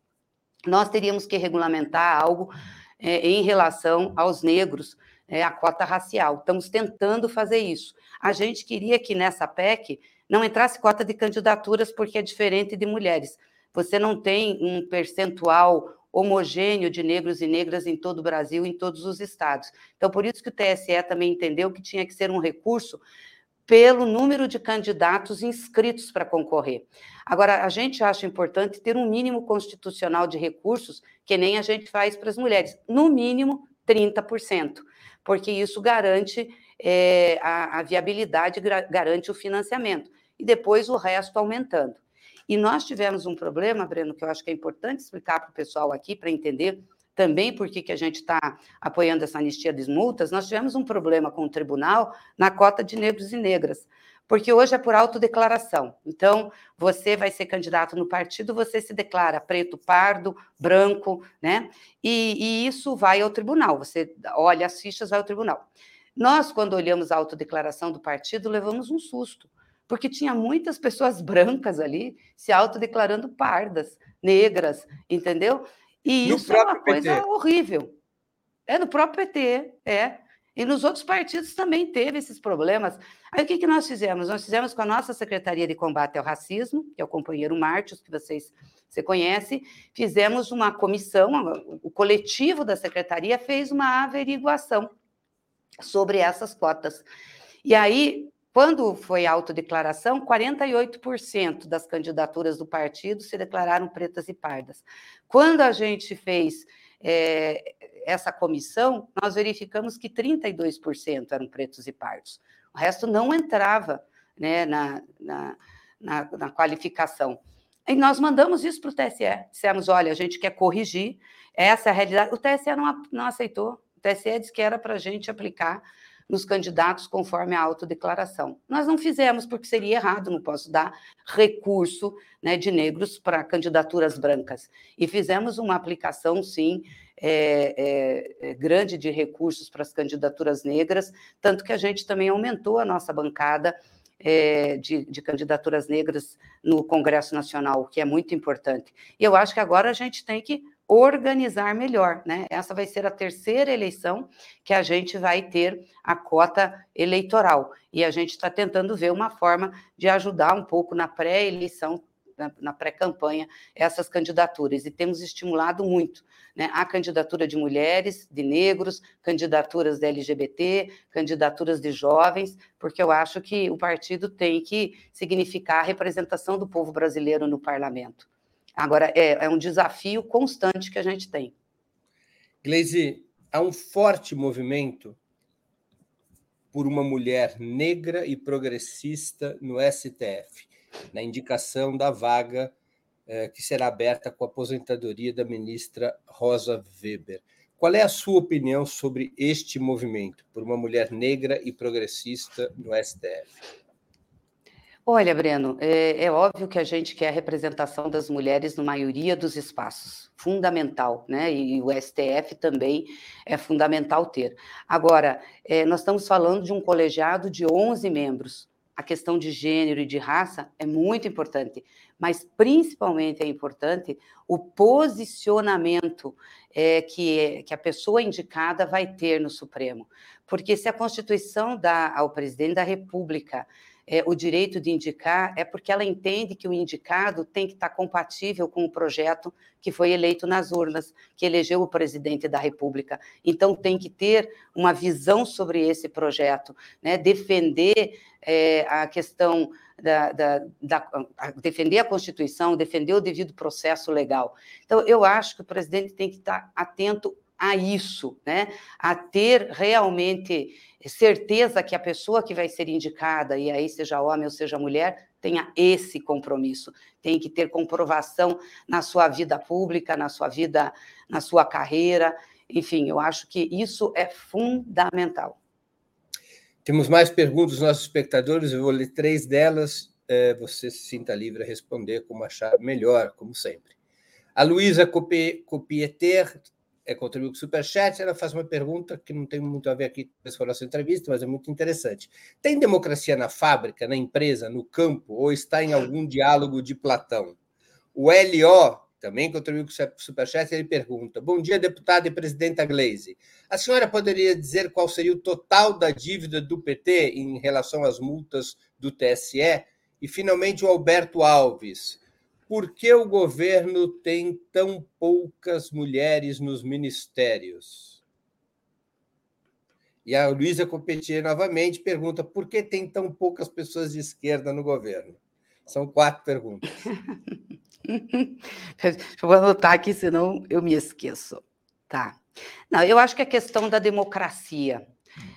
Nós teríamos que regulamentar algo é, em relação aos negros, é, a cota racial. Estamos tentando fazer isso. A gente queria que nessa PEC não entrasse cota de candidaturas, porque é diferente de mulheres. Você não tem um percentual homogêneo de negros e negras em todo o Brasil, em todos os estados. Então, por isso que o TSE também entendeu que tinha que ser um recurso pelo número de candidatos inscritos para concorrer. Agora, a gente acha importante ter um mínimo constitucional de recursos, que nem a gente faz para as mulheres, no mínimo 30%, porque isso garante é, a, a viabilidade, garante o financiamento, e depois o resto aumentando. E nós tivemos um problema, Breno, que eu acho que é importante explicar para o pessoal aqui, para entender também por que, a gente está apoiando essa anistia das multas. Nós tivemos um problema com o tribunal na cota de negros e negras, porque hoje é por autodeclaração. Então, você vai ser candidato no partido, você se declara preto, pardo, branco, né? E, e isso vai ao tribunal. Você olha as fichas, vai ao tribunal. Nós, quando olhamos a autodeclaração do partido, levamos um susto porque tinha muitas pessoas brancas ali se autodeclarando pardas, negras, entendeu? E no isso é uma coisa PT. horrível. É no próprio PT, é. E nos outros partidos também teve esses problemas. Aí o que, que nós fizemos? Nós fizemos com a nossa Secretaria de Combate ao Racismo, que é o companheiro Martius, que vocês você conhece, fizemos uma comissão, o coletivo da secretaria fez uma averiguação sobre essas cotas. E aí quando foi a autodeclaração, 48% das candidaturas do partido se declararam pretas e pardas. Quando a gente fez é, essa comissão, nós verificamos que 32% eram pretos e pardos. O resto não entrava né, na, na, na, na qualificação. E nós mandamos isso para o TSE. Dissemos: olha, a gente quer corrigir, essa realidade. O TSE não, não aceitou. O TSE disse que era para a gente aplicar nos candidatos conforme a autodeclaração. Nós não fizemos porque seria errado, não posso dar recurso né, de negros para candidaturas brancas. E fizemos uma aplicação, sim, é, é, é, grande de recursos para as candidaturas negras, tanto que a gente também aumentou a nossa bancada é, de, de, candidaturas negras no Congresso Nacional, o que é muito importante. E eu acho que agora a gente tem que organizar melhor, né? Essa vai ser a terceira eleição que a gente vai ter a cota eleitoral. E a gente está tentando ver uma forma de ajudar um pouco na pré-eleição na, pré-campanha essas candidaturas e temos estimulado muito né, a candidatura de mulheres, de negros, candidaturas de LGBT, candidaturas de jovens, porque eu acho que o partido tem que significar a representação do povo brasileiro no parlamento. Agora, é, é um desafio constante que a gente tem. Gleisi, há um forte movimento por uma mulher negra e progressista no STF, na indicação da vaga eh, que será aberta com a aposentadoria da ministra Rosa Weber. Qual é a sua opinião sobre este movimento por uma mulher negra e progressista no STF? Olha, Breno, é, é, óbvio que a gente quer a representação das mulheres na maioria dos espaços, fundamental, né? E o STF também é fundamental ter. Agora, é, nós estamos falando de um colegiado de 11 membros. A questão de gênero e de raça é muito importante, mas principalmente é importante o posicionamento é, que, que a pessoa indicada vai ter no Supremo. Porque se a Constituição dá ao presidente da República é, o direito de indicar é porque ela entende que o indicado tem que estar compatível com o projeto que foi eleito nas urnas, que elegeu o presidente da República. Então, tem que ter uma visão sobre esse projeto, né? defender é, a questão da, da, da a defender a Constituição, defender o devido processo legal. Então, eu acho que o presidente tem que estar atento a isso, né? a ter realmente certeza que a pessoa que vai ser indicada, e aí seja homem ou seja mulher, tenha esse compromisso, tem que ter comprovação na sua vida pública, na sua vida, na sua carreira, enfim, eu acho que isso é fundamental. Temos mais perguntas dos nossos espectadores, eu vou ler três delas, é, você se sinta livre a responder como achar melhor, como sempre. A Luísa Copieter é, contribuiu com o Superchat, ela faz uma pergunta que não tem muito a ver aqui com a nossa entrevista, mas é muito interessante. Tem democracia na fábrica, na empresa, no campo, ou está em algum diálogo de Platão? O LO, também contribuiu com o Superchat, ele pergunta: Bom dia, deputada e presidenta Glaze. A senhora poderia dizer qual seria o total da dívida do PT em relação às multas do TSE? E, finalmente, o Alberto Alves por que o governo tem tão poucas mulheres nos ministérios? E a Luísa Competier novamente pergunta por que tem tão poucas pessoas de esquerda no governo? São quatro perguntas. vou anotar aqui, senão eu me esqueço. Tá. Não, eu acho que a questão da democracia.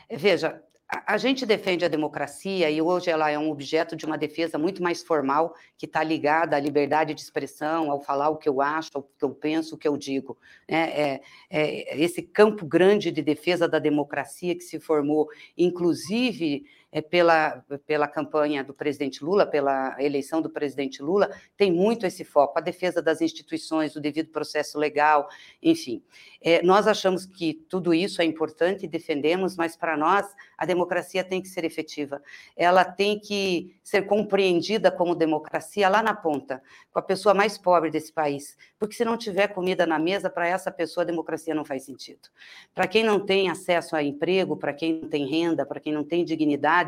Veja, a gente defende a democracia e hoje ela é um objeto de uma defesa muito mais formal, que está ligada à liberdade de expressão, ao falar o que eu acho, o que eu penso, o que eu digo. É, é, é esse campo grande de defesa da democracia que se formou, inclusive é, pela, pela campanha do presidente Lula, pela eleição do presidente Lula, tem muito esse foco, a defesa das instituições, o devido processo legal, enfim. É, nós achamos que tudo isso é importante e defendemos, mas para nós a democracia tem que ser efetiva. Ela tem que ser compreendida como democracia lá na ponta, com a pessoa mais pobre desse país. Porque se não tiver comida na mesa, para essa pessoa a democracia não faz sentido. Para quem não tem acesso a emprego, para quem não tem renda, para quem não tem dignidade,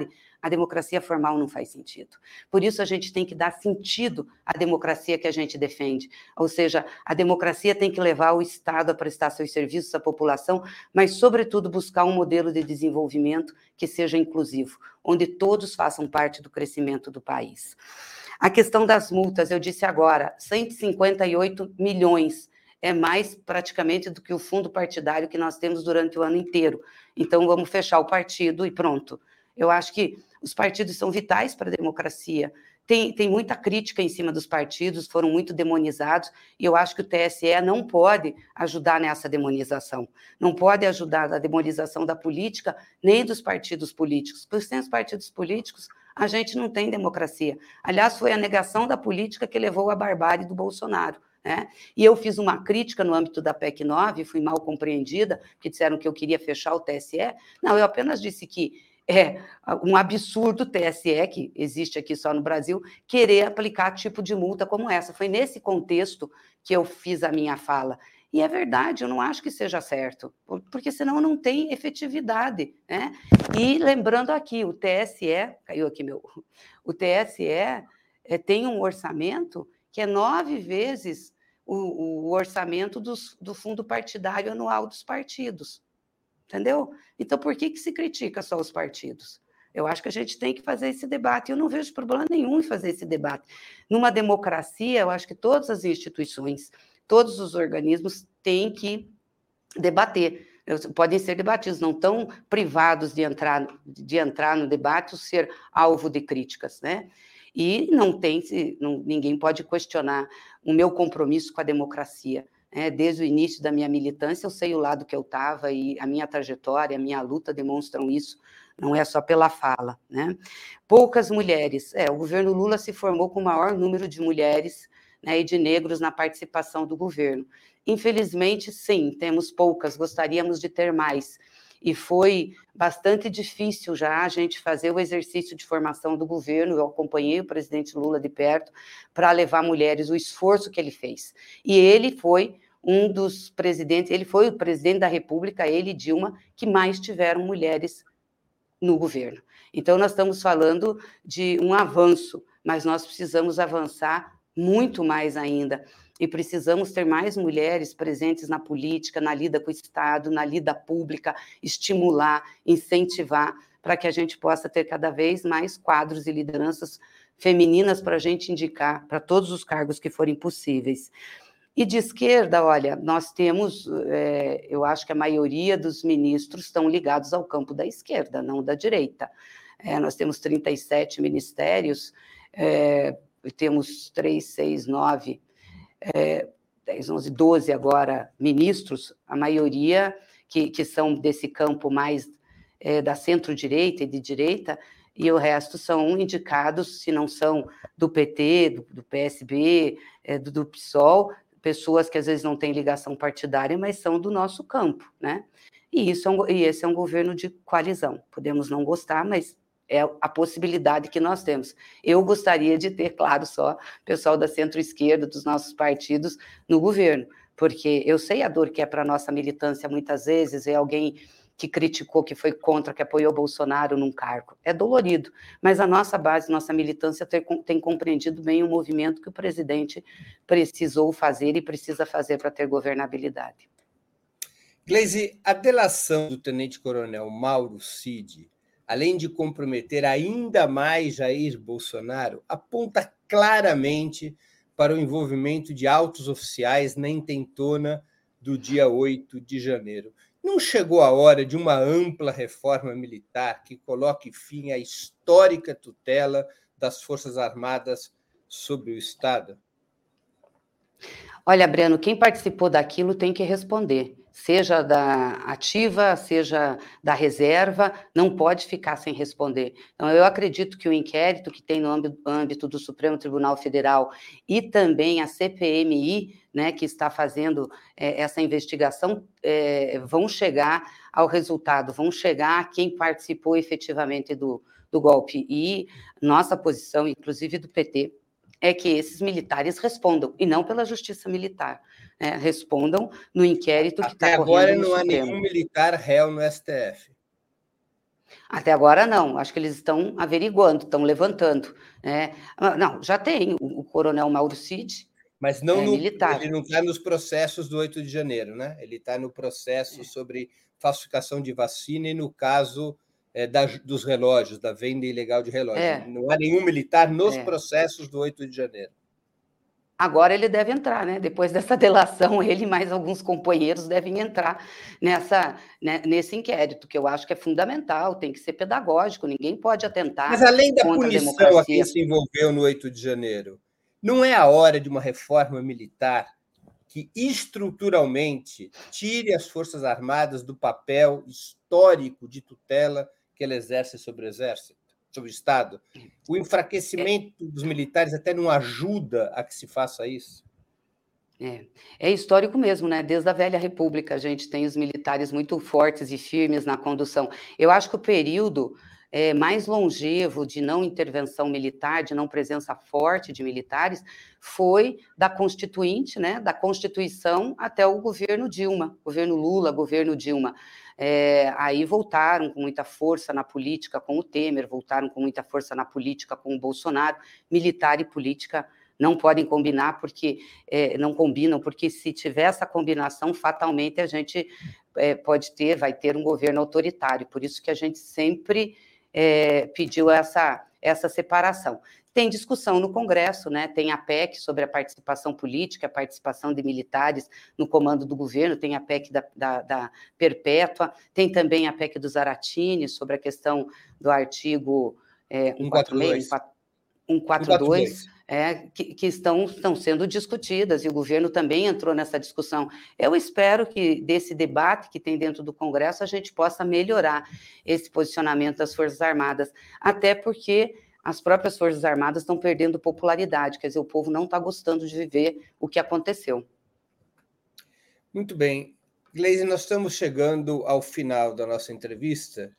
a democracia formal não faz sentido. Por isso, a gente tem que dar sentido à democracia que a gente defende. Ou seja, a democracia tem que levar o Estado a prestar seus serviços à população, mas, sobretudo, buscar um modelo de desenvolvimento que seja inclusivo, onde todos façam parte do crescimento do país. A questão das multas, eu disse agora, 158 milhões é mais praticamente do que o fundo partidário que nós temos durante o ano inteiro. Então, vamos fechar o partido e pronto. Eu acho que os partidos são vitais para a democracia. Tem, tem muita crítica em cima dos partidos, foram muito demonizados, e eu acho que o TSE não pode ajudar nessa demonização. Não pode ajudar na demonização da política, nem dos partidos políticos. Porque sem os partidos políticos, a gente não tem democracia. Aliás, foi a negação da política que levou à barbárie do Bolsonaro. Né? E eu fiz uma crítica no âmbito da PEC 9, fui mal compreendida, que disseram que eu queria fechar o TSE. Não, eu apenas disse que é um absurdo o TSE, que existe aqui só no Brasil, querer aplicar tipo de multa como essa. Foi nesse contexto que eu fiz a minha fala. E é verdade, eu não acho que seja certo, porque senão não tem efetividade. Né? E lembrando aqui, o TSE, caiu aqui meu, o TSE é, tem um orçamento que é nove vezes o, o orçamento dos, do fundo partidário anual dos partidos. Entendeu? Então, por que, que se critica só os partidos? Eu acho que a gente tem que fazer esse debate. Eu não vejo problema nenhum em fazer esse debate. Numa democracia, eu acho que todas as instituições, todos os organismos têm que debater. Podem ser debatidos, não tão privados de entrar, de entrar no debate ou ser alvo de críticas, né? E não tem, ninguém pode questionar o meu compromisso com a democracia. É, desde o início da minha militância, eu sei o lado que eu estava e a minha trajetória, a minha luta demonstram isso não é só pela fala. Né? Poucas mulheres. É, o governo Lula se formou com o maior número de mulheres né, e de negros na participação do governo. Infelizmente, sim, temos poucas, gostaríamos de ter mais. E foi bastante difícil já a gente fazer o exercício de formação do governo. Eu acompanhei o presidente Lula de perto para levar mulheres, o esforço que ele fez. E ele foi um dos presidentes, ele foi o presidente da República, ele e Dilma, que mais tiveram mulheres no governo. Então, nós estamos falando de um avanço, mas nós precisamos avançar muito mais ainda. E precisamos ter mais mulheres presentes na política, na lida com o Estado, na lida pública, estimular, incentivar, para que a gente possa ter cada vez mais quadros e lideranças femininas para a gente indicar para todos os cargos que forem possíveis. E de esquerda, olha, nós temos, é, eu acho que a maioria dos ministros estão ligados ao campo da esquerda, não da direita. É, nós temos 37 ministérios, é, temos 3, 6, 9, é, 10, 11, 12 agora ministros, a maioria que, que são desse campo mais é, da centro-direita e de direita, e o resto são indicados, se não são do PT, do, do PSB, é, do, do PSOL, pessoas que às vezes não têm ligação partidária, mas são do nosso campo, né? E, isso é um, e esse é um governo de coalizão. Podemos não gostar, mas é a possibilidade que nós temos. Eu gostaria de ter, claro, só pessoal da centro-esquerda, dos nossos partidos, no governo, porque eu sei a dor que é para a nossa militância muitas vezes, é alguém que criticou, que foi contra, que apoiou Bolsonaro num cargo. É dolorido, mas a nossa base, nossa militância tem, tem compreendido bem o movimento que o presidente precisou fazer e precisa fazer para ter governabilidade. Gleisi, a delação do tenente-coronel Mauro Cid, além de comprometer ainda mais Jair Bolsonaro, aponta claramente para o envolvimento de altos oficiais na intentona do dia 8 de janeiro. Não chegou a hora de uma ampla reforma militar que coloque fim à histórica tutela das Forças Armadas sobre o Estado? Olha, Breno, quem participou daquilo tem que responder seja da ativa, seja da reserva, não pode ficar sem responder. Então, eu acredito que o inquérito que tem no âmbito do Supremo Tribunal Federal e também a CPMI, né, que está fazendo é, essa investigação, é, vão chegar ao resultado, vão chegar a quem participou efetivamente do, do golpe. E nossa posição, inclusive do PT, é que esses militares respondam, e não pela justiça militar né, respondam no inquérito que está correndo. Até agora não há nenhum militar réu no STF. Até agora não, acho que eles estão averiguando, estão levantando. Né? Ah, não, já tem o, o coronel Mauro Cid. Mas não é, no, militar. ele não está nos processos do 8 de janeiro, né? Ele está no processo é. sobre falsificação de vacina e no caso é, da, dos relógios, da venda ilegal de relógios. É. Não há nenhum militar nos é. processos do 8 de janeiro. Agora ele deve entrar, né? Depois dessa delação, ele e mais alguns companheiros devem entrar nessa, né, nesse inquérito, que eu acho que é fundamental, tem que ser pedagógico, ninguém pode atentar. Mas além da punição a quem se envolveu no 8 de janeiro, não é a hora de uma reforma militar que estruturalmente tire as Forças Armadas do papel histórico de tutela que ela exerce sobre o Exército? Sobre o Estado, o enfraquecimento dos militares até não ajuda a que se faça isso? É, é histórico mesmo, né? Desde a velha República a gente tem os militares muito fortes e firmes na condução. Eu acho que o período é, mais longevo de não intervenção militar, de não presença forte de militares, foi da Constituinte, né? Da Constituição até o governo Dilma, governo Lula, governo Dilma. É, aí voltaram com muita força na política com o Temer, voltaram com muita força na política com o Bolsonaro, militar e política não podem combinar porque é, não combinam, porque se tiver essa combinação, fatalmente a gente é, pode ter, vai ter um governo autoritário. Por isso que a gente sempre pediu essa, essa separação. Tem discussão no Congresso, né? Tem a PEC sobre a participação política, a participação de militares no comando do governo, tem a PEC da, da, da Perpétua, tem também a PEC do Zaratini sobre a questão do artigo é, 142, 142 é, que, que, estão, estão sendo discutidas, e o governo também entrou nessa discussão. Eu espero que desse debate que tem dentro do Congresso a gente possa melhorar esse posicionamento das Forças Armadas, até porque as próprias Forças Armadas estão perdendo popularidade, quer dizer, o povo não está gostando de viver o que aconteceu. Muito bem. Gleise, nós estamos chegando ao final da nossa entrevista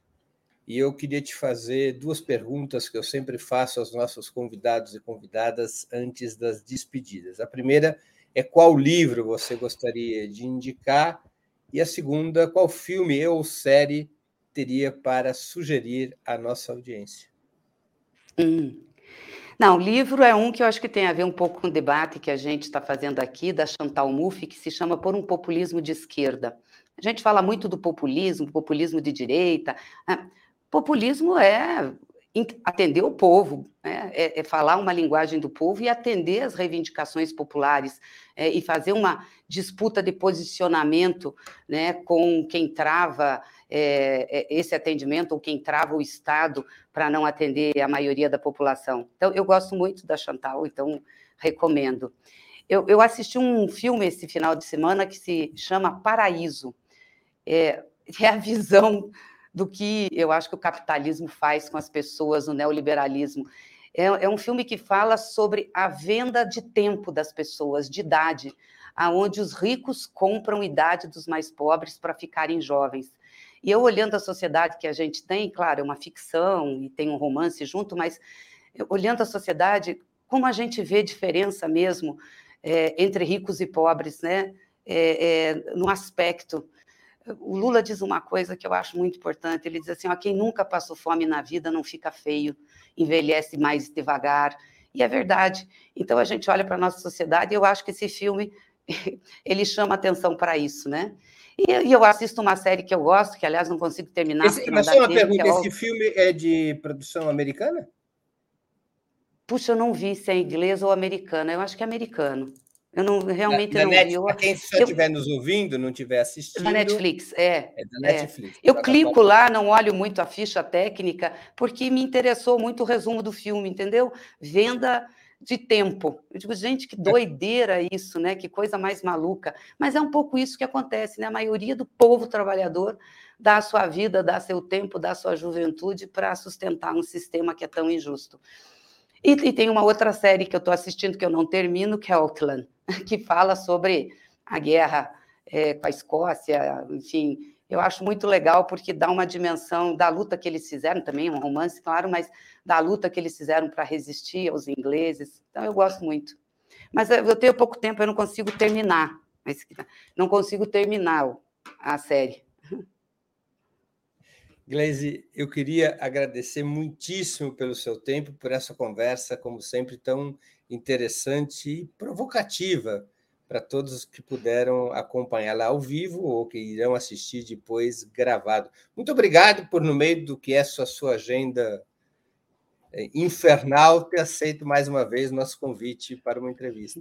e eu queria te fazer duas perguntas que eu sempre faço aos nossos convidados e convidadas antes das despedidas. A primeira é qual livro você gostaria de indicar e a segunda, qual filme ou série teria para sugerir à nossa audiência? Hum. Não, livro é um que eu acho que tem a ver um pouco com o debate que a gente está fazendo aqui, da Chantal Mouffe, que se chama Por um Populismo de Esquerda. A gente fala muito do populismo, populismo de direita. Né? Populismo é atender o povo, né? é, é, falar uma linguagem do povo e atender as reivindicações populares é, e fazer uma disputa de posicionamento né, com quem trava é, é esse atendimento ou quem trava o Estado para não atender a maioria da população. Então, eu gosto muito da Chantal, então recomendo. Eu, eu assisti um filme esse final de semana que se chama Paraíso. É, é a visão do que eu acho que o capitalismo faz com as pessoas, o neoliberalismo. É, é um filme que fala sobre a venda de tempo das pessoas, de idade, aonde os ricos compram idade dos mais pobres para ficarem jovens. E eu olhando a sociedade que a gente tem, claro, é uma ficção e tem um romance junto, mas olhando a sociedade, como a gente vê diferença mesmo é, entre ricos e pobres, né? É, é, no aspecto o Lula diz uma coisa que eu acho muito importante. Ele diz assim: ó, quem nunca passou fome na vida não fica feio, envelhece mais devagar. E é verdade. Então a gente olha para a nossa sociedade e eu acho que esse filme ele chama atenção para isso, né? E, e, eu assisto uma série que eu gosto, que aliás não consigo terminar. Esse, mas só uma tempo, pergunta: é esse filme é de produção americana? Puxa, eu não vi se é inglês ou americana. Eu acho que é americano. Eu não realmente na, na não Net, vi. Para quem estiver nos ouvindo, não estiver assistindo. Da Netflix, é. É da Netflix. É. Eu clico lá, não olho muito a ficha técnica, porque me interessou muito o resumo do filme, entendeu? Venda de tempo. Eu digo, gente, que doideira isso, né? Que coisa mais maluca. Mas é um pouco isso que acontece, né? A maioria do povo trabalhador dá a sua vida, dá seu tempo, dá sua juventude para sustentar um sistema que é tão injusto. E, e tem uma outra série que eu estou assistindo que eu não termino, que é Outland que fala sobre a guerra é, com a Escócia, enfim, eu acho muito legal porque dá uma dimensão da luta que eles fizeram, também um romance, claro, mas da luta que eles fizeram para resistir aos ingleses. Então, eu gosto muito. Mas eu tenho pouco tempo, eu não consigo terminar. Não consigo terminar a série. Gleise, eu queria agradecer muitíssimo pelo seu tempo, por essa conversa, como sempre, tão interessante e provocativa para todos que puderam acompanhá-la ao vivo ou que irão assistir depois gravado. Muito obrigado por, no meio do que é a sua agenda é, infernal, ter aceito mais uma vez nosso convite para uma entrevista.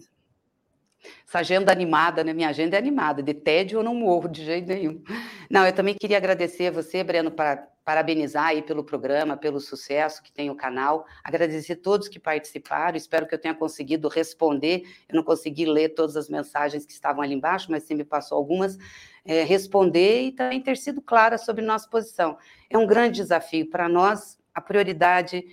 Essa agenda animada, né? Minha agenda é animada, de tédio eu não morro de jeito nenhum. Não, eu também queria agradecer a você, Breno, para parabenizar aí pelo programa, pelo sucesso que tem o canal, agradecer a todos que participaram, espero que eu tenha conseguido responder, eu não consegui ler todas as mensagens que estavam ali embaixo, mas você me passou algumas, é, responder e também ter sido clara sobre nossa posição. É um grande desafio para nós, a prioridade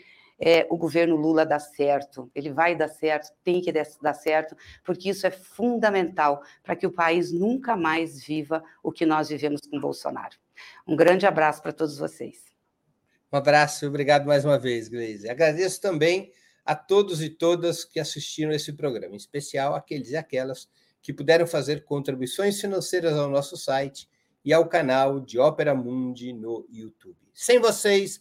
é, o governo Lula dar certo, ele vai dar certo, tem que dar certo, porque isso é fundamental para que o país nunca mais viva o que nós vivemos com Bolsonaro. Um grande abraço para todos vocês. Um abraço obrigado mais uma vez, Gleise. Agradeço também a todos e todas que assistiram esse programa, em especial aqueles e aquelas que puderam fazer contribuições financeiras ao nosso site e ao canal de Ópera Mundi no YouTube. Sem vocês,